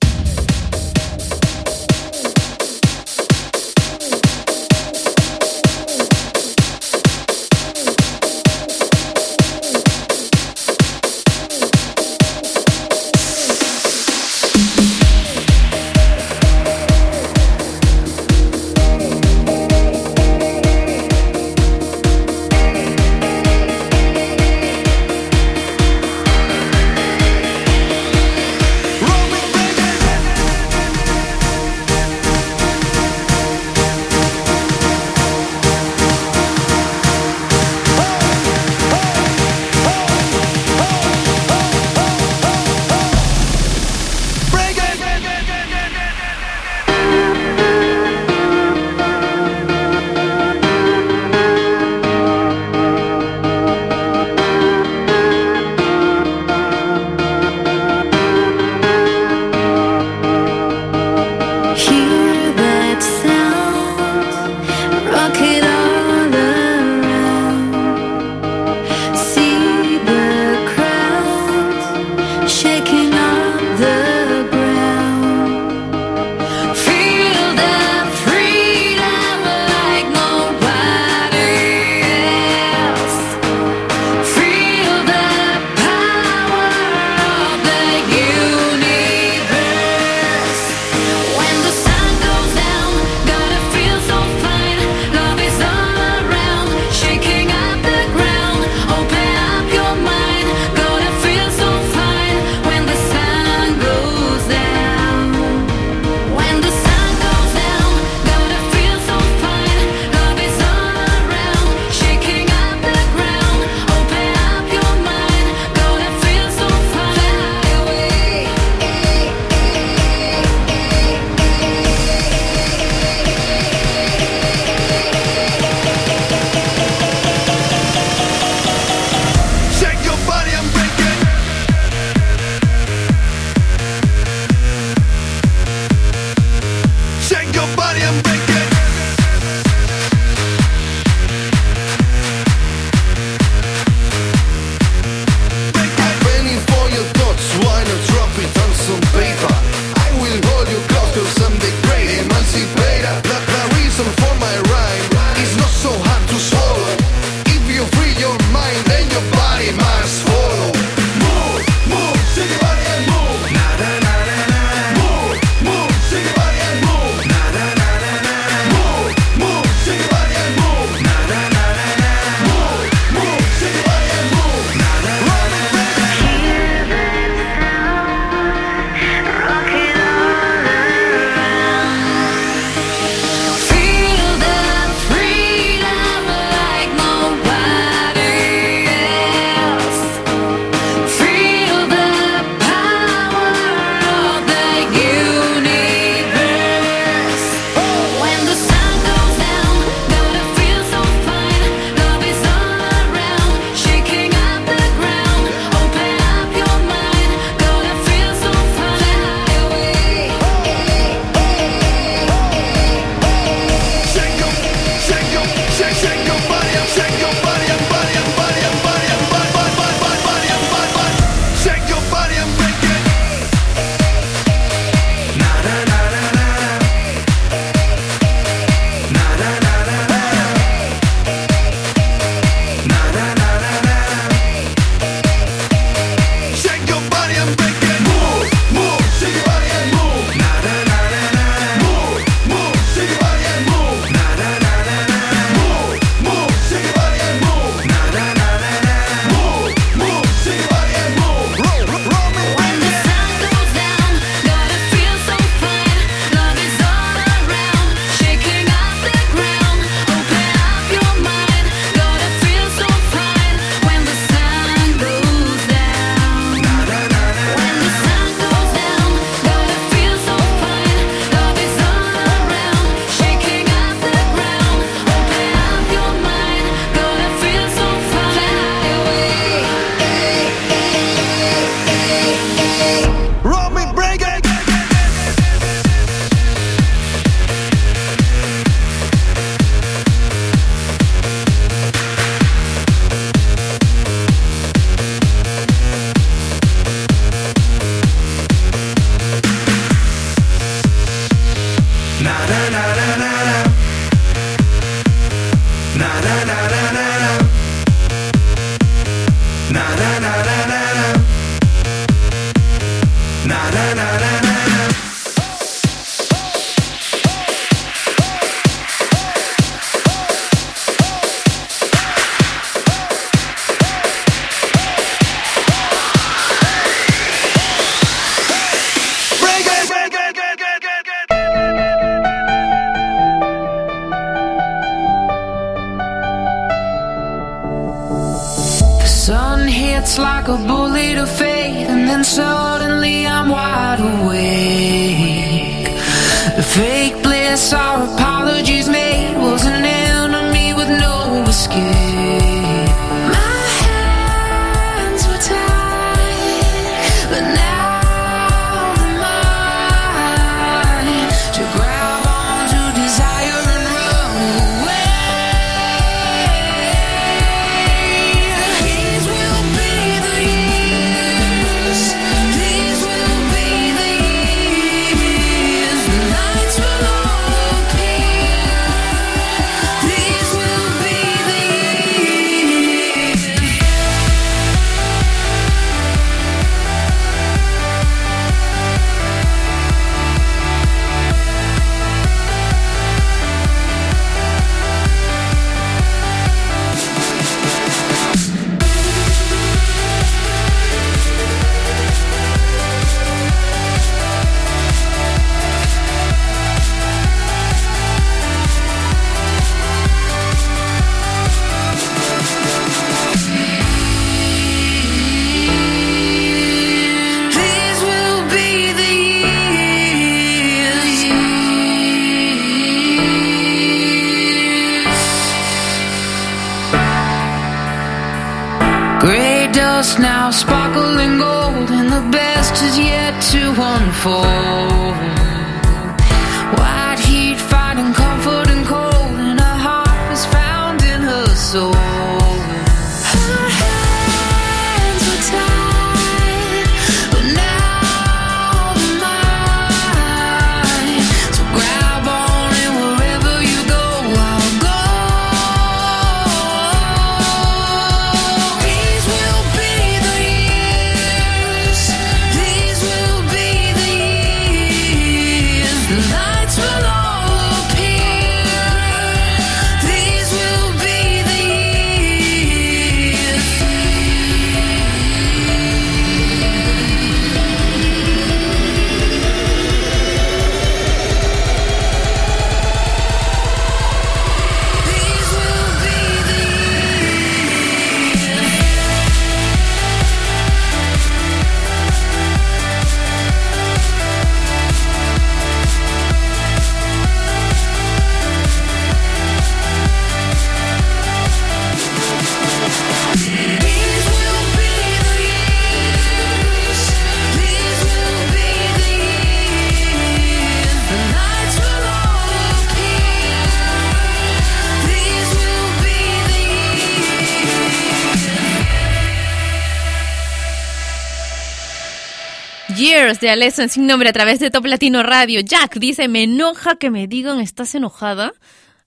De Alesso en sin nombre a través de Top Latino Radio. Jack dice, me enoja que me digan, ¿estás enojada?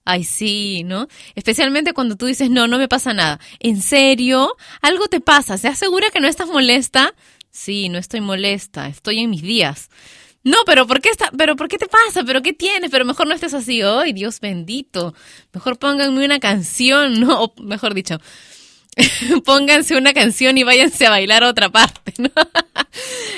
Ay, sí, ¿no? Especialmente cuando tú dices, no, no me pasa nada. ¿En serio? Algo te pasa. ¿Se asegura que no estás molesta? Sí, no estoy molesta. Estoy en mis días. No, pero ¿por qué está, pero por qué te pasa? ¿Pero qué tienes? Pero mejor no estés así. Ay, Dios bendito. Mejor pónganme una canción, ¿no? Mejor dicho, pónganse una canción y váyanse a bailar a otra parte, ¿no?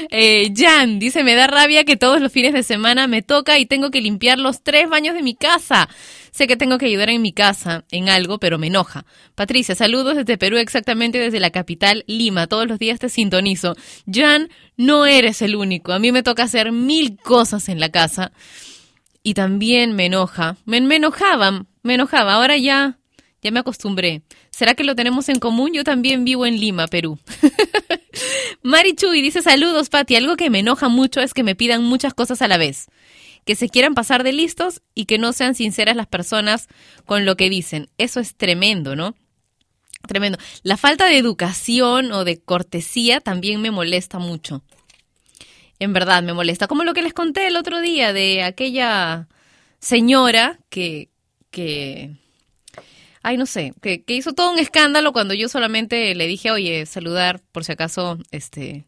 Eh, Jan dice, me da rabia que todos los fines de semana me toca y tengo que limpiar los tres baños de mi casa. Sé que tengo que ayudar en mi casa en algo, pero me enoja. Patricia, saludos desde Perú, exactamente desde la capital, Lima. Todos los días te sintonizo. Jan, no eres el único. A mí me toca hacer mil cosas en la casa y también me enoja. Me, me enojaba, me enojaba. Ahora ya, ya me acostumbré. ¿Será que lo tenemos en común? Yo también vivo en Lima, Perú. Mari Chuy dice saludos, Pati. Algo que me enoja mucho es que me pidan muchas cosas a la vez. Que se quieran pasar de listos y que no sean sinceras las personas con lo que dicen. Eso es tremendo, ¿no? Tremendo. La falta de educación o de cortesía también me molesta mucho. En verdad me molesta. Como lo que les conté el otro día de aquella señora que, que, ay, no sé, que, hizo todo un escándalo cuando yo solamente le dije, oye, saludar por si acaso, este,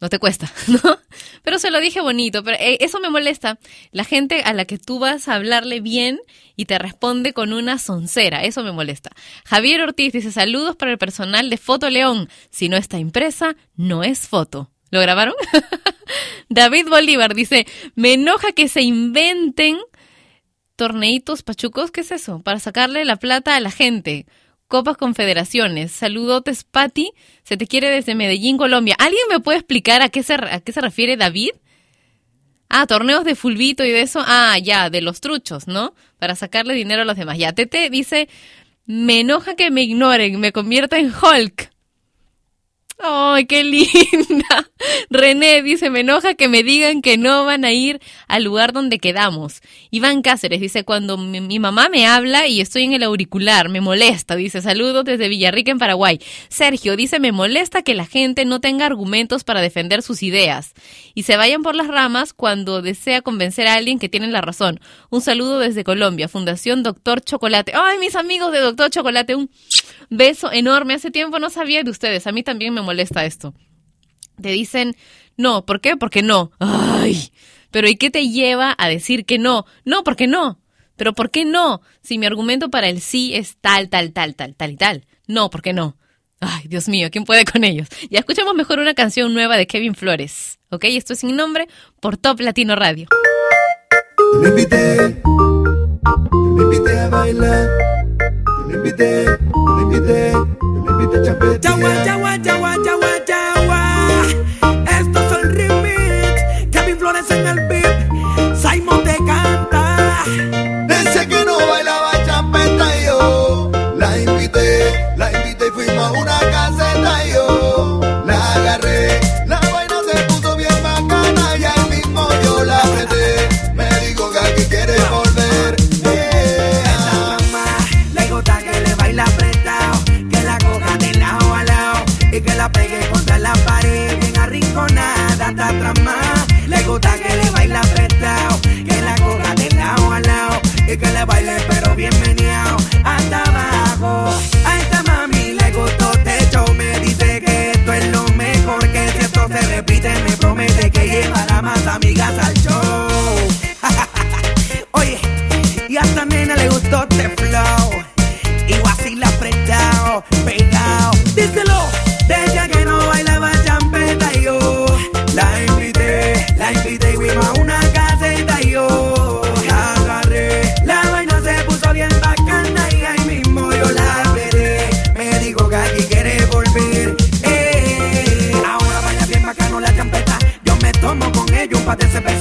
no te cuesta, ¿no? Pero se lo dije bonito, pero eh, eso me molesta. La gente a la que tú vas a hablarle bien y te responde con una soncera, eso me molesta. Javier Ortiz dice, saludos para el personal de Foto León. Si no está impresa, no es foto. ¿Lo grabaron? David Bolívar dice, me enoja que se inventen torneitos pachucos, ¿qué es eso? Para sacarle la plata a la gente. Copas Confederaciones. Saludotes, Patti. Se te quiere desde Medellín, Colombia. ¿Alguien me puede explicar a qué se, a qué se refiere David? Ah, torneos de fulbito y de eso. Ah, ya, de los truchos, ¿no? Para sacarle dinero a los demás. Ya, Tete dice, me enoja que me ignoren, me convierta en Hulk. ¡Ay, qué linda! René dice, me enoja que me digan que no van a ir al lugar donde quedamos. Iván Cáceres dice, cuando mi, mamá me habla y estoy en el auricular, me molesta. Dice, saludos desde Villarrica en Paraguay. Sergio dice, me molesta que la gente no tenga argumentos para defender sus ideas y se vayan por las ramas cuando desea convencer a alguien que tiene la razón. Un saludo desde Colombia, Fundación Doctor Chocolate. ¡Ay, mis amigos de Doctor Chocolate! Un beso enorme. Hace tiempo no sabía de ustedes. A mí también me molesta esto. Te dicen, no, ¿por qué? Porque no. Ay, pero ¿y qué te lleva a decir que no? No, porque no. Pero ¿por qué no? Si mi argumento para el sí es tal, tal, tal, tal, tal y tal. No, ¿por qué no? Ay, Dios mío, ¿quién puede con ellos? Ya escuchamos mejor una canción nueva de Kevin Flores. ¿Ok? Esto es sin nombre por Top Latino Radio. Le invité, le invité a bailar, le invité, le invité, le invité a champetear. Yawa, yawa, yawa, yawa, atrás más. Le gusta que le baila apretado. Que la coja de lado a lado. Y que le baile pero bien meneado. Hasta abajo. A esta mami le gustó techo. Me dice que esto es lo mejor. Que si esto se repite me promete que llevará más amigas al show. Oye, y a esta nena le gustó este flow. Y así la apretado, pegado. Con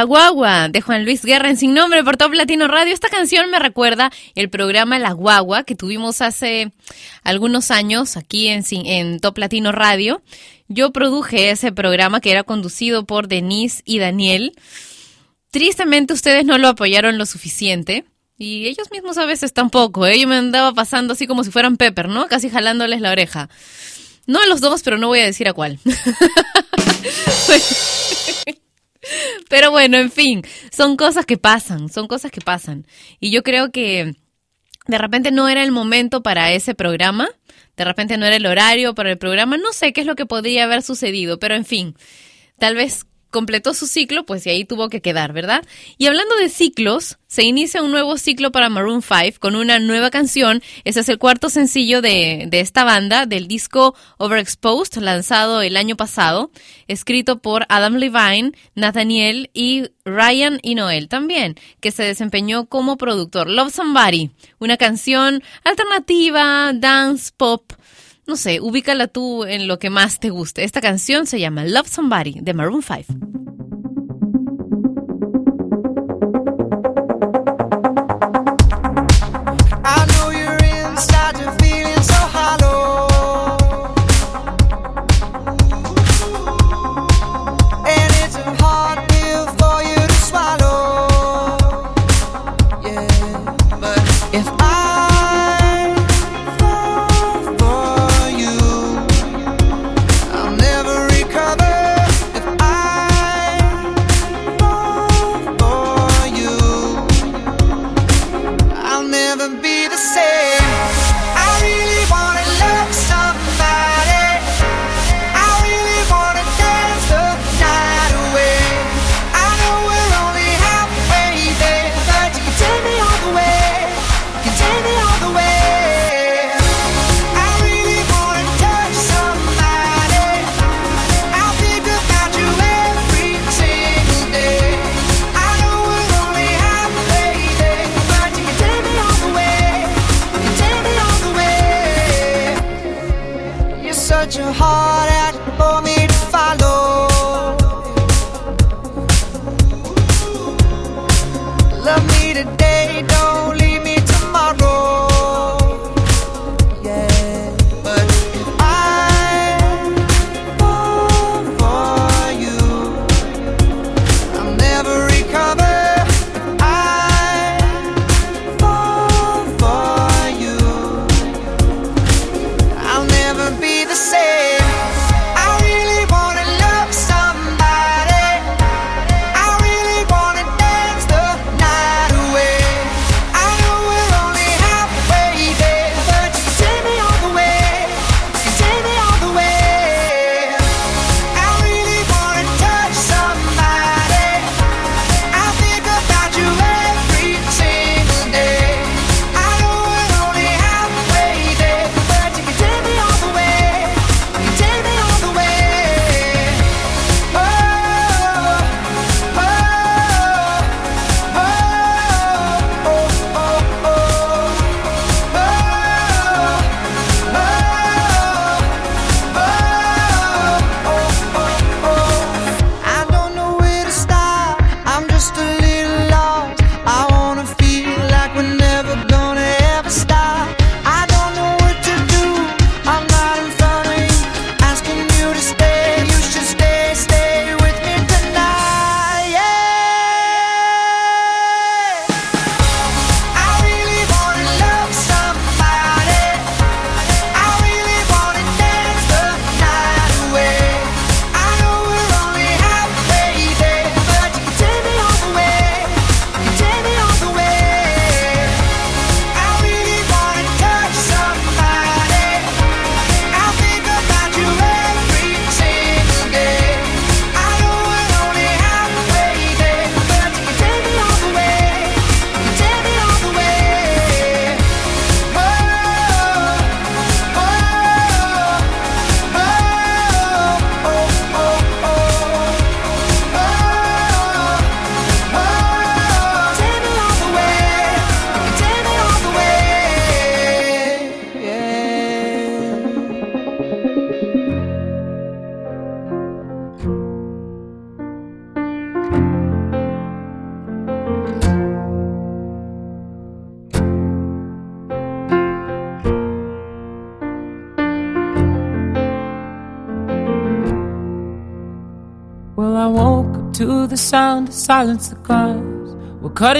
La Guagua de Juan Luis Guerra en Sin Nombre por Top Latino Radio. Esta canción me recuerda el programa La Guagua que tuvimos hace algunos años aquí en, en Top Latino Radio. Yo produje ese programa que era conducido por Denise y Daniel. Tristemente ustedes no lo apoyaron lo suficiente. Y ellos mismos a veces tampoco, ¿eh? Yo me andaba pasando así como si fueran Pepper, ¿no? Casi jalándoles la oreja. No a los dos, pero no voy a decir a cuál. Pero bueno, en fin, son cosas que pasan, son cosas que pasan. Y yo creo que de repente no era el momento para ese programa, de repente no era el horario para el programa, no sé qué es lo que podría haber sucedido, pero en fin, tal vez completó su ciclo, pues y ahí tuvo que quedar, ¿verdad? Y hablando de ciclos, se inicia un nuevo ciclo para Maroon 5 con una nueva canción. Ese es el cuarto sencillo de, de esta banda, del disco Overexposed, lanzado el año pasado, escrito por Adam Levine, Nathaniel y Ryan y Noel también, que se desempeñó como productor. Love Somebody, una canción alternativa, dance, pop, no sé, ubícala tú en lo que más te guste. Esta canción se llama Love Somebody de Maroon 5.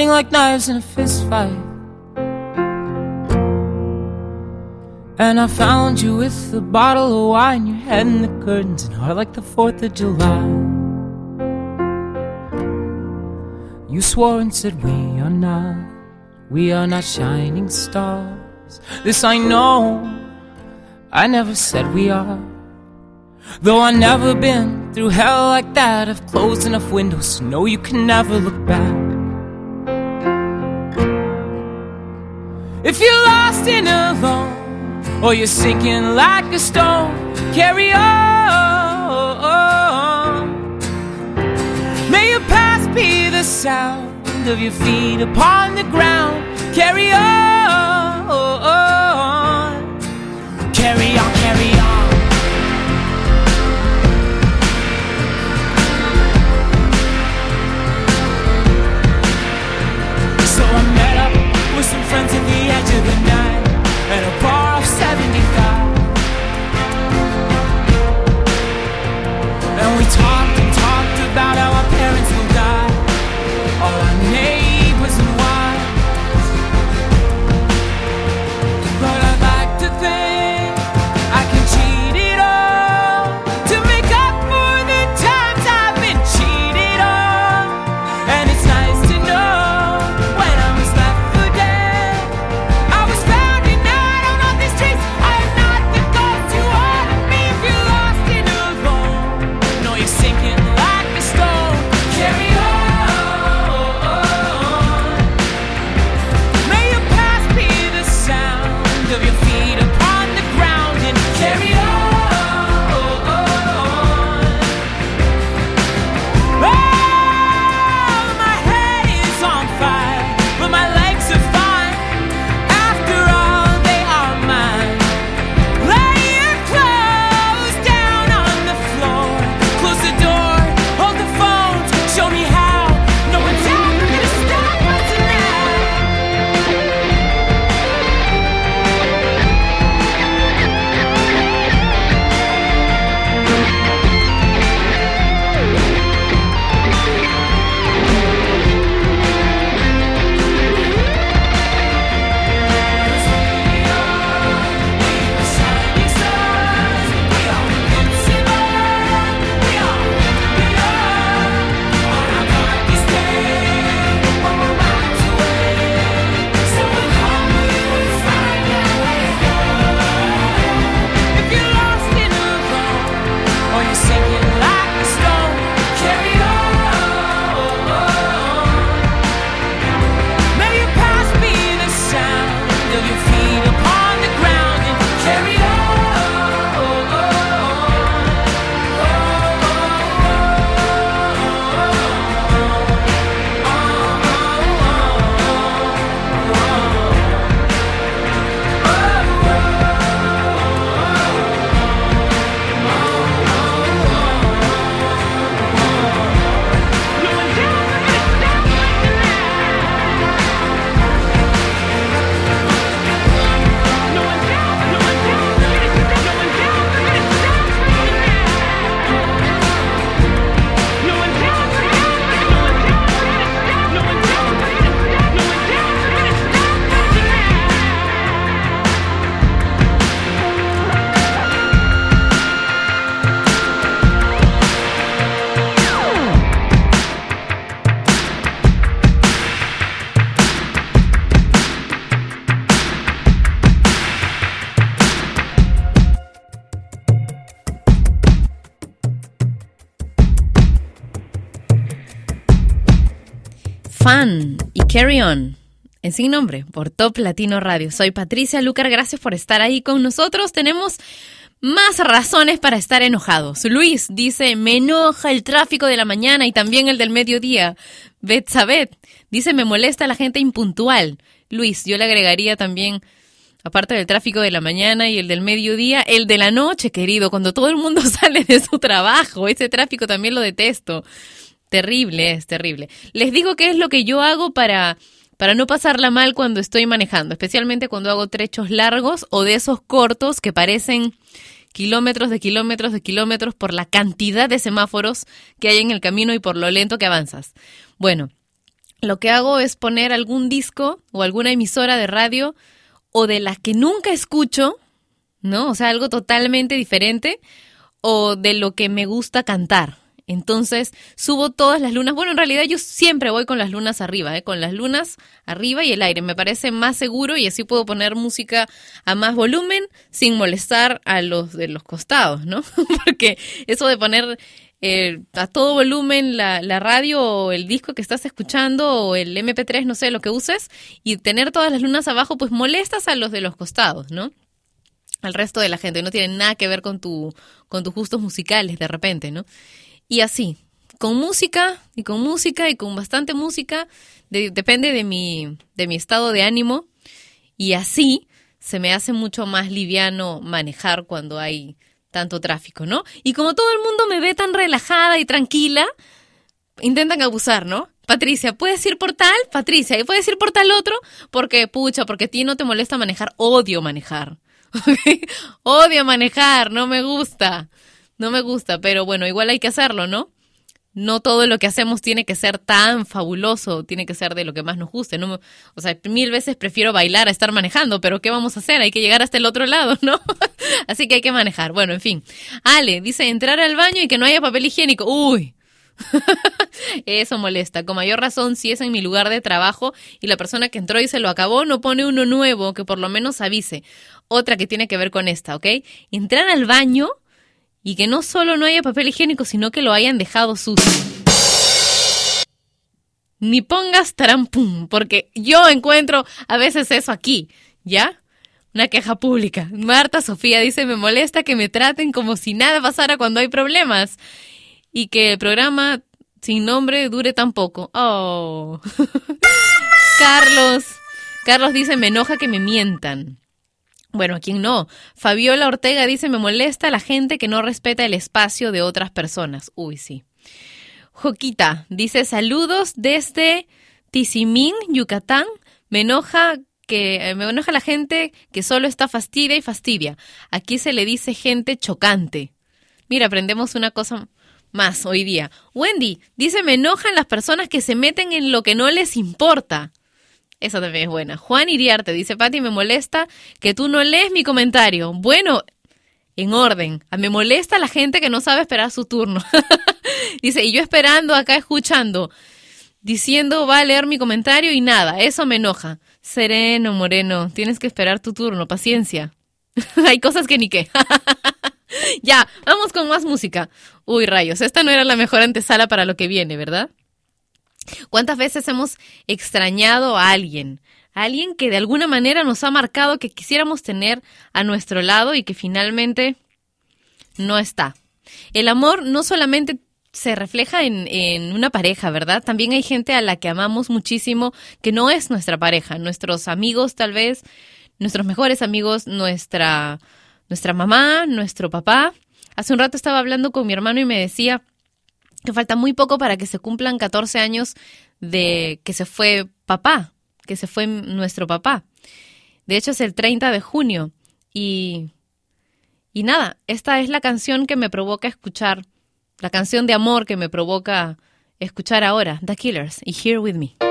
Cutting like knives in a fist fight. And I found you with a bottle of wine, your head in the curtains, and heart like the 4th of July. You swore and said, We are not, we are not shining stars. This I know, I never said we are. Though I've never been through hell like that, I've closed enough windows to know you can never look back. Or you're sinking like a stone, carry on. May your past be the sound of your feet upon the ground. Carry on, carry on, carry on. So I met up with some friends at the edge of the night at a bar Sin nombre, por Top Latino Radio. Soy Patricia Lucar, gracias por estar ahí con nosotros. Tenemos más razones para estar enojados. Luis dice, me enoja el tráfico de la mañana y también el del mediodía. Betsabet dice, me molesta la gente impuntual. Luis, yo le agregaría también, aparte del tráfico de la mañana y el del mediodía, el de la noche, querido, cuando todo el mundo sale de su trabajo. Ese tráfico también lo detesto. Terrible, es terrible. Les digo qué es lo que yo hago para, para no pasarla mal cuando estoy manejando, especialmente cuando hago trechos largos o de esos cortos que parecen kilómetros de kilómetros de kilómetros por la cantidad de semáforos que hay en el camino y por lo lento que avanzas. Bueno, lo que hago es poner algún disco o alguna emisora de radio o de la que nunca escucho, ¿no? O sea, algo totalmente diferente o de lo que me gusta cantar. Entonces subo todas las lunas. Bueno, en realidad yo siempre voy con las lunas arriba, ¿eh? con las lunas arriba y el aire. Me parece más seguro y así puedo poner música a más volumen sin molestar a los de los costados, ¿no? Porque eso de poner eh, a todo volumen la, la, radio o el disco que estás escuchando o el MP3, no sé, lo que uses, y tener todas las lunas abajo, pues molestas a los de los costados, ¿no? Al resto de la gente, no tiene nada que ver con, tu, con tus gustos musicales de repente, ¿no? Y así, con música y con música y con bastante música, depende de mi, de mi estado de ánimo, y así se me hace mucho más liviano manejar cuando hay tanto tráfico, ¿no? Y como todo el mundo me ve tan relajada y tranquila, intentan abusar, ¿no? Patricia, ¿puedes ir por tal? Patricia, ¿y puedes ir por tal otro? Porque, pucha, porque a ti no te molesta manejar. Odio manejar. Odio manejar, no me gusta. No me gusta, pero bueno, igual hay que hacerlo, ¿no? no todo lo que hacemos tiene que ser tan fabuloso, tiene que ser de lo que más nos guste. ¿no? O sea, mil veces prefiero bailar a estar manejando, pero ¿qué vamos a hacer? Hay que llegar hasta el otro lado, ¿no? Así que hay que manejar. Bueno, en fin. Ale dice entrar al baño y que no haya papel higiénico. Uy. Eso molesta. Con mayor razón, si es en mi lugar de trabajo y la persona que entró y se lo acabó no pone uno nuevo que por lo menos avise. Otra que tiene que ver con esta, ¿ok? Entrar al baño y que no solo no haya papel higiénico, sino que lo hayan dejado sucio. Ni pongas tarampum, porque yo encuentro a veces eso aquí, ¿ya? Una queja pública. Marta Sofía dice, me molesta que me traten como si nada pasara cuando hay problemas y que el programa sin nombre dure tan poco. Oh. Carlos. Carlos dice, me enoja que me mientan. Bueno, ¿a quién no? Fabiola Ortega dice, me molesta la gente que no respeta el espacio de otras personas. Uy, sí. Joquita dice, saludos desde Tizimín, Yucatán. Me enoja que eh, me enoja la gente que solo está fastidia y fastidia. Aquí se le dice gente chocante. Mira, aprendemos una cosa más hoy día. Wendy dice, me enojan las personas que se meten en lo que no les importa. Esa también es buena. Juan Iriarte dice, Pati, me molesta que tú no lees mi comentario. Bueno, en orden. A me molesta la gente que no sabe esperar su turno. dice, y yo esperando acá escuchando, diciendo va a leer mi comentario y nada, eso me enoja. Sereno, Moreno, tienes que esperar tu turno, paciencia. Hay cosas que ni qué. ya, vamos con más música. Uy, rayos, esta no era la mejor antesala para lo que viene, ¿verdad? ¿Cuántas veces hemos extrañado a alguien? A alguien que de alguna manera nos ha marcado que quisiéramos tener a nuestro lado y que finalmente no está. El amor no solamente se refleja en, en, una pareja, ¿verdad? También hay gente a la que amamos muchísimo que no es nuestra pareja, nuestros amigos tal vez, nuestros mejores amigos, nuestra, nuestra mamá, nuestro papá. Hace un rato estaba hablando con mi hermano y me decía, que falta muy poco para que se cumplan 14 años de que se fue papá, que se fue nuestro papá. De hecho, es el 30 de junio. Y, y nada, esta es la canción que me provoca escuchar, la canción de amor que me provoca escuchar ahora, The Killers y Here With Me.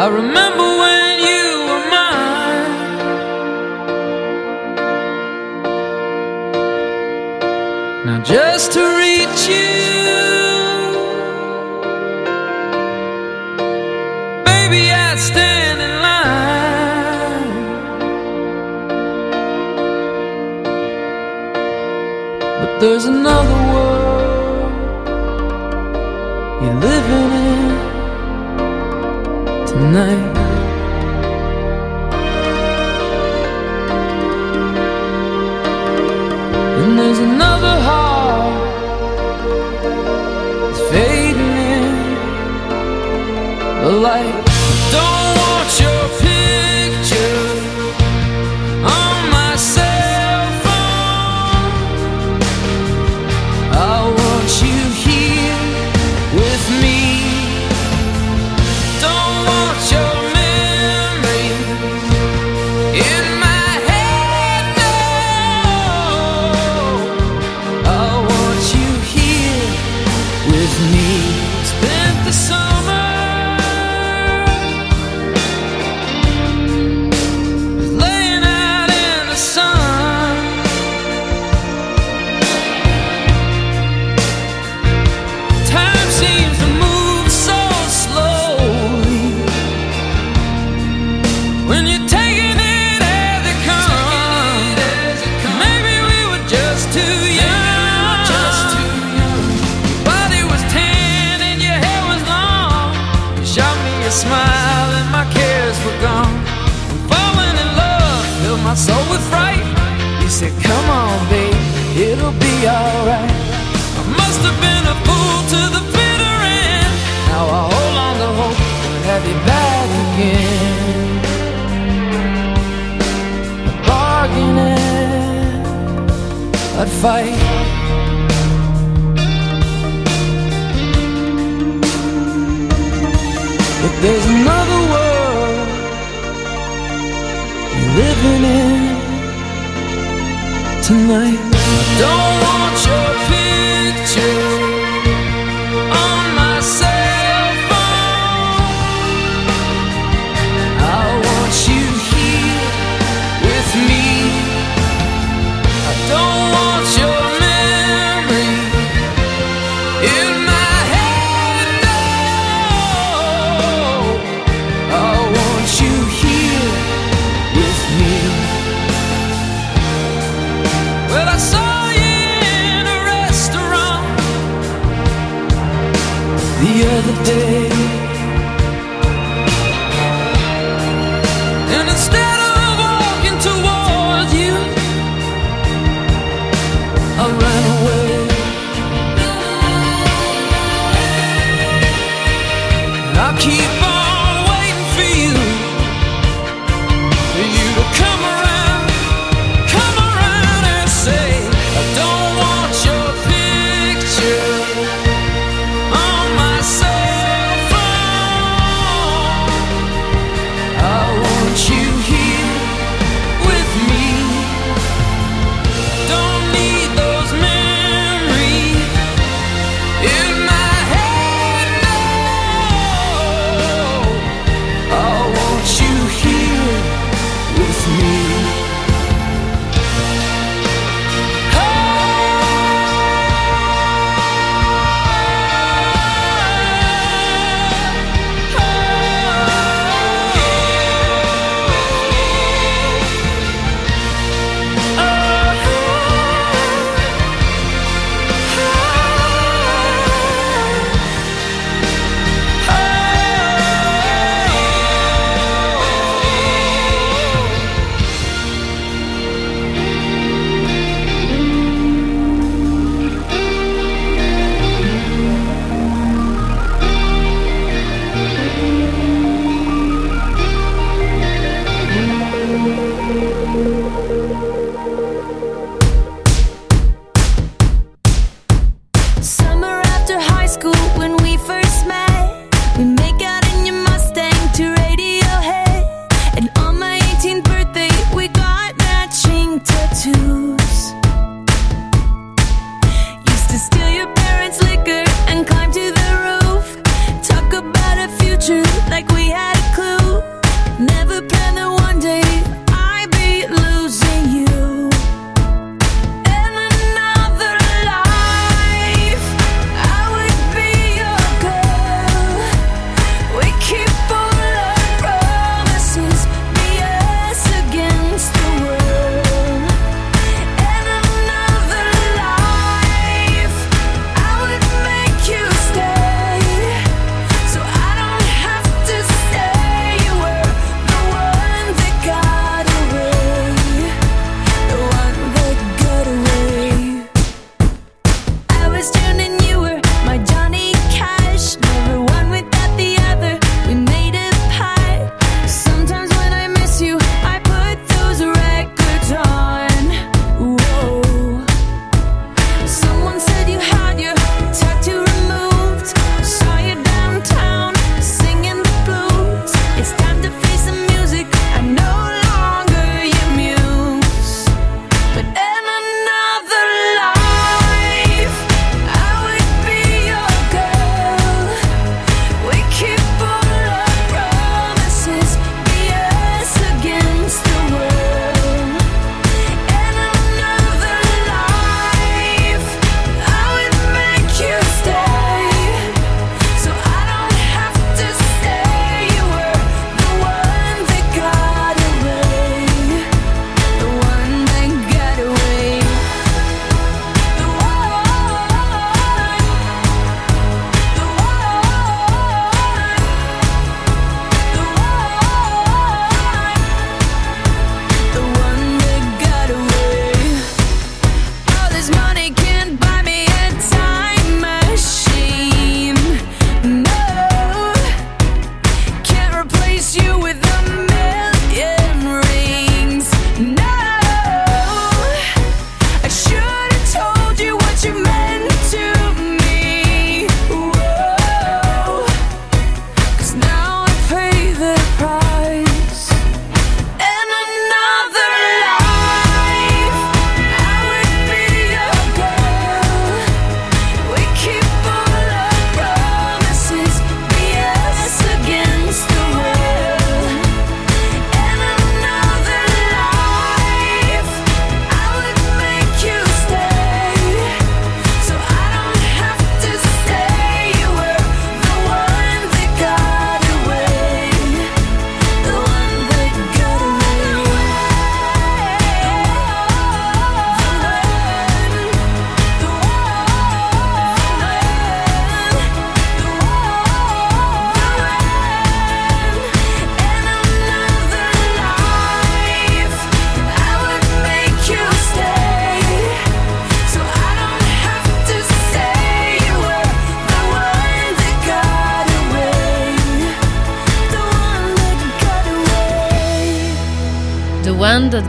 I remember when you were mine. Now just to reach you, baby, I'd stand in line. But there's another tonight. And there's another heart that's fading in the light. vai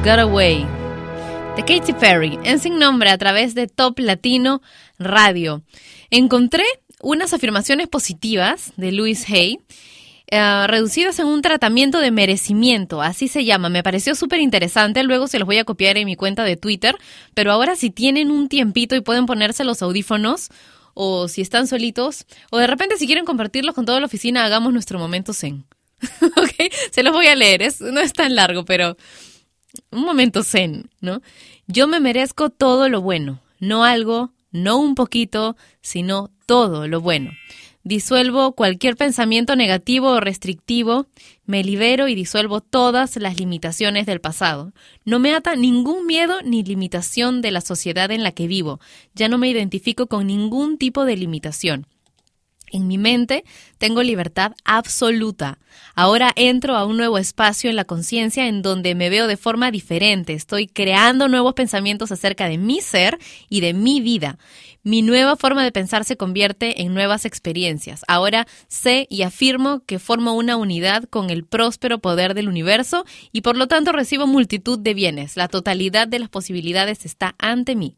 Got Away de Katy Perry en Sin Nombre a través de Top Latino Radio. Encontré unas afirmaciones positivas de Louis Hay. eh, reducidas en un tratamiento de merecimiento, así se llama. Me pareció súper interesante, luego se los voy a copiar en mi cuenta de Twitter, pero ahora si tienen un tiempito y pueden ponerse los audífonos, o si están solitos, o de repente si quieren compartirlos con toda la oficina, hagamos nuestro momento zen. ¿Ok? Se los voy a leer, es, no es tan largo, pero un momento zen, ¿no? Yo me merezco todo lo bueno, no algo, no un poquito, sino todo lo bueno. Disuelvo cualquier pensamiento negativo o restrictivo, me libero y disuelvo todas las limitaciones del pasado. No me ata ningún miedo ni limitación de la sociedad en la que vivo. Ya no me identifico con ningún tipo de limitación. En mi mente tengo libertad absoluta. Ahora entro a un nuevo espacio en la conciencia en donde me veo de forma diferente. Estoy creando nuevos pensamientos acerca de mi ser y de mi vida. Mi nueva forma de pensar se convierte en nuevas experiencias. Ahora sé y afirmo que formo una unidad con el próspero poder del universo y por lo tanto recibo multitud de bienes. La totalidad de las posibilidades está ante mí.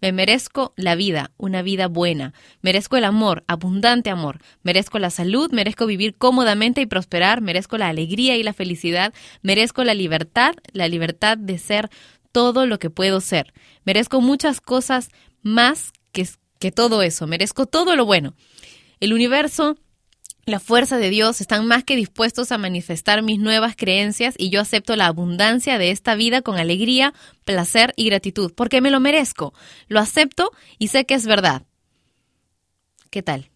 Me merezco la vida, una vida buena. Merezco el amor, abundante amor. Merezco la salud, merezco vivir cómodamente y prosperar. Merezco la alegría y la felicidad. Merezco la libertad, la libertad de ser todo lo que puedo ser. Merezco muchas cosas más que, que todo eso. Merezco todo lo bueno. El universo la fuerza de Dios están más que dispuestos a manifestar mis nuevas creencias y yo acepto la abundancia de esta vida con alegría, placer y gratitud, porque me lo merezco. Lo acepto y sé que es verdad. ¿Qué tal?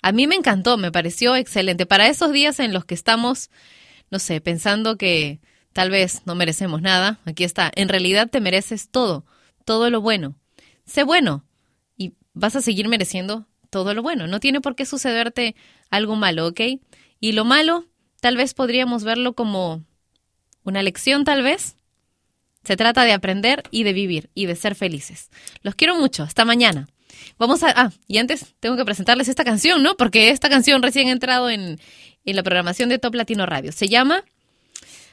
A mí me encantó, me pareció excelente. Para esos días en los que estamos, no sé, pensando que tal vez no merecemos nada, aquí está. En realidad te mereces todo, todo lo bueno. Sé bueno vas a seguir mereciendo todo lo bueno. No tiene por qué sucederte algo malo, ¿ok? Y lo malo, tal vez podríamos verlo como una lección, tal vez. Se trata de aprender y de vivir y de ser felices. Los quiero mucho. Hasta mañana. Vamos a... Ah, y antes tengo que presentarles esta canción, ¿no? Porque esta canción recién ha entrado en, en la programación de Top Latino Radio. Se llama...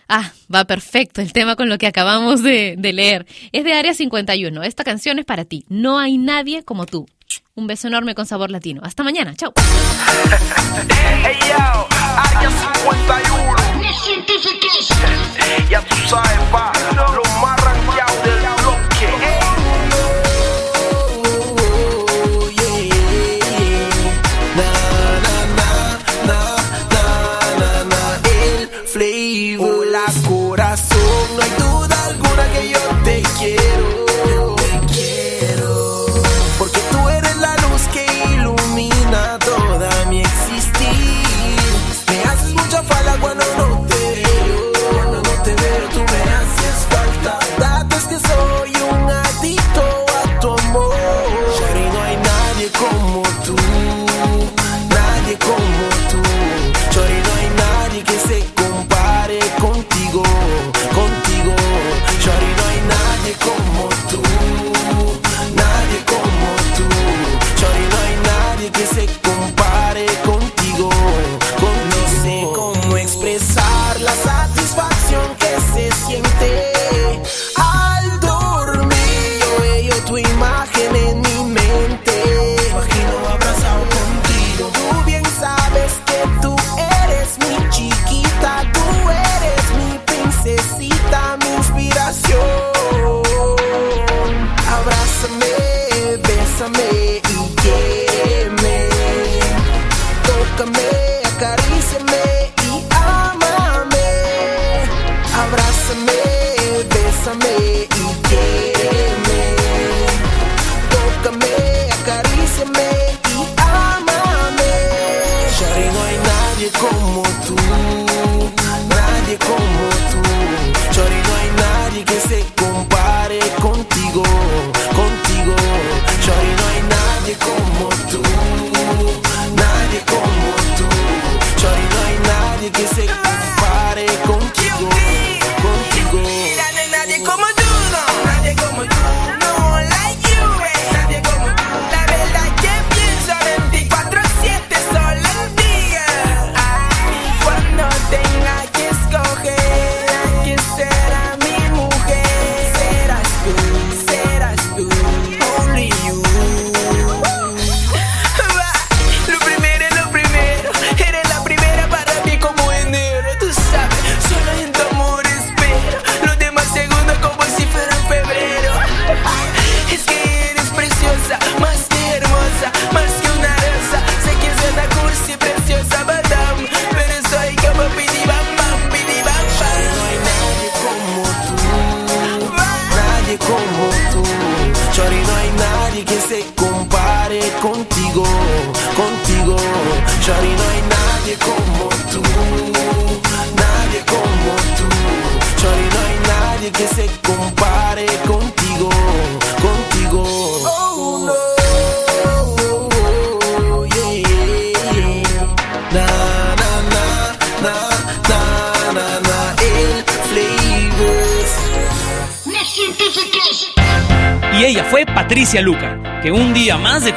Ah, va perfecto el tema con lo que acabamos de, leer. Es de Área 51. Esta canción es para ti. No hay nadie como tú. Un beso enorme con sabor latino. Hasta mañana. Chao.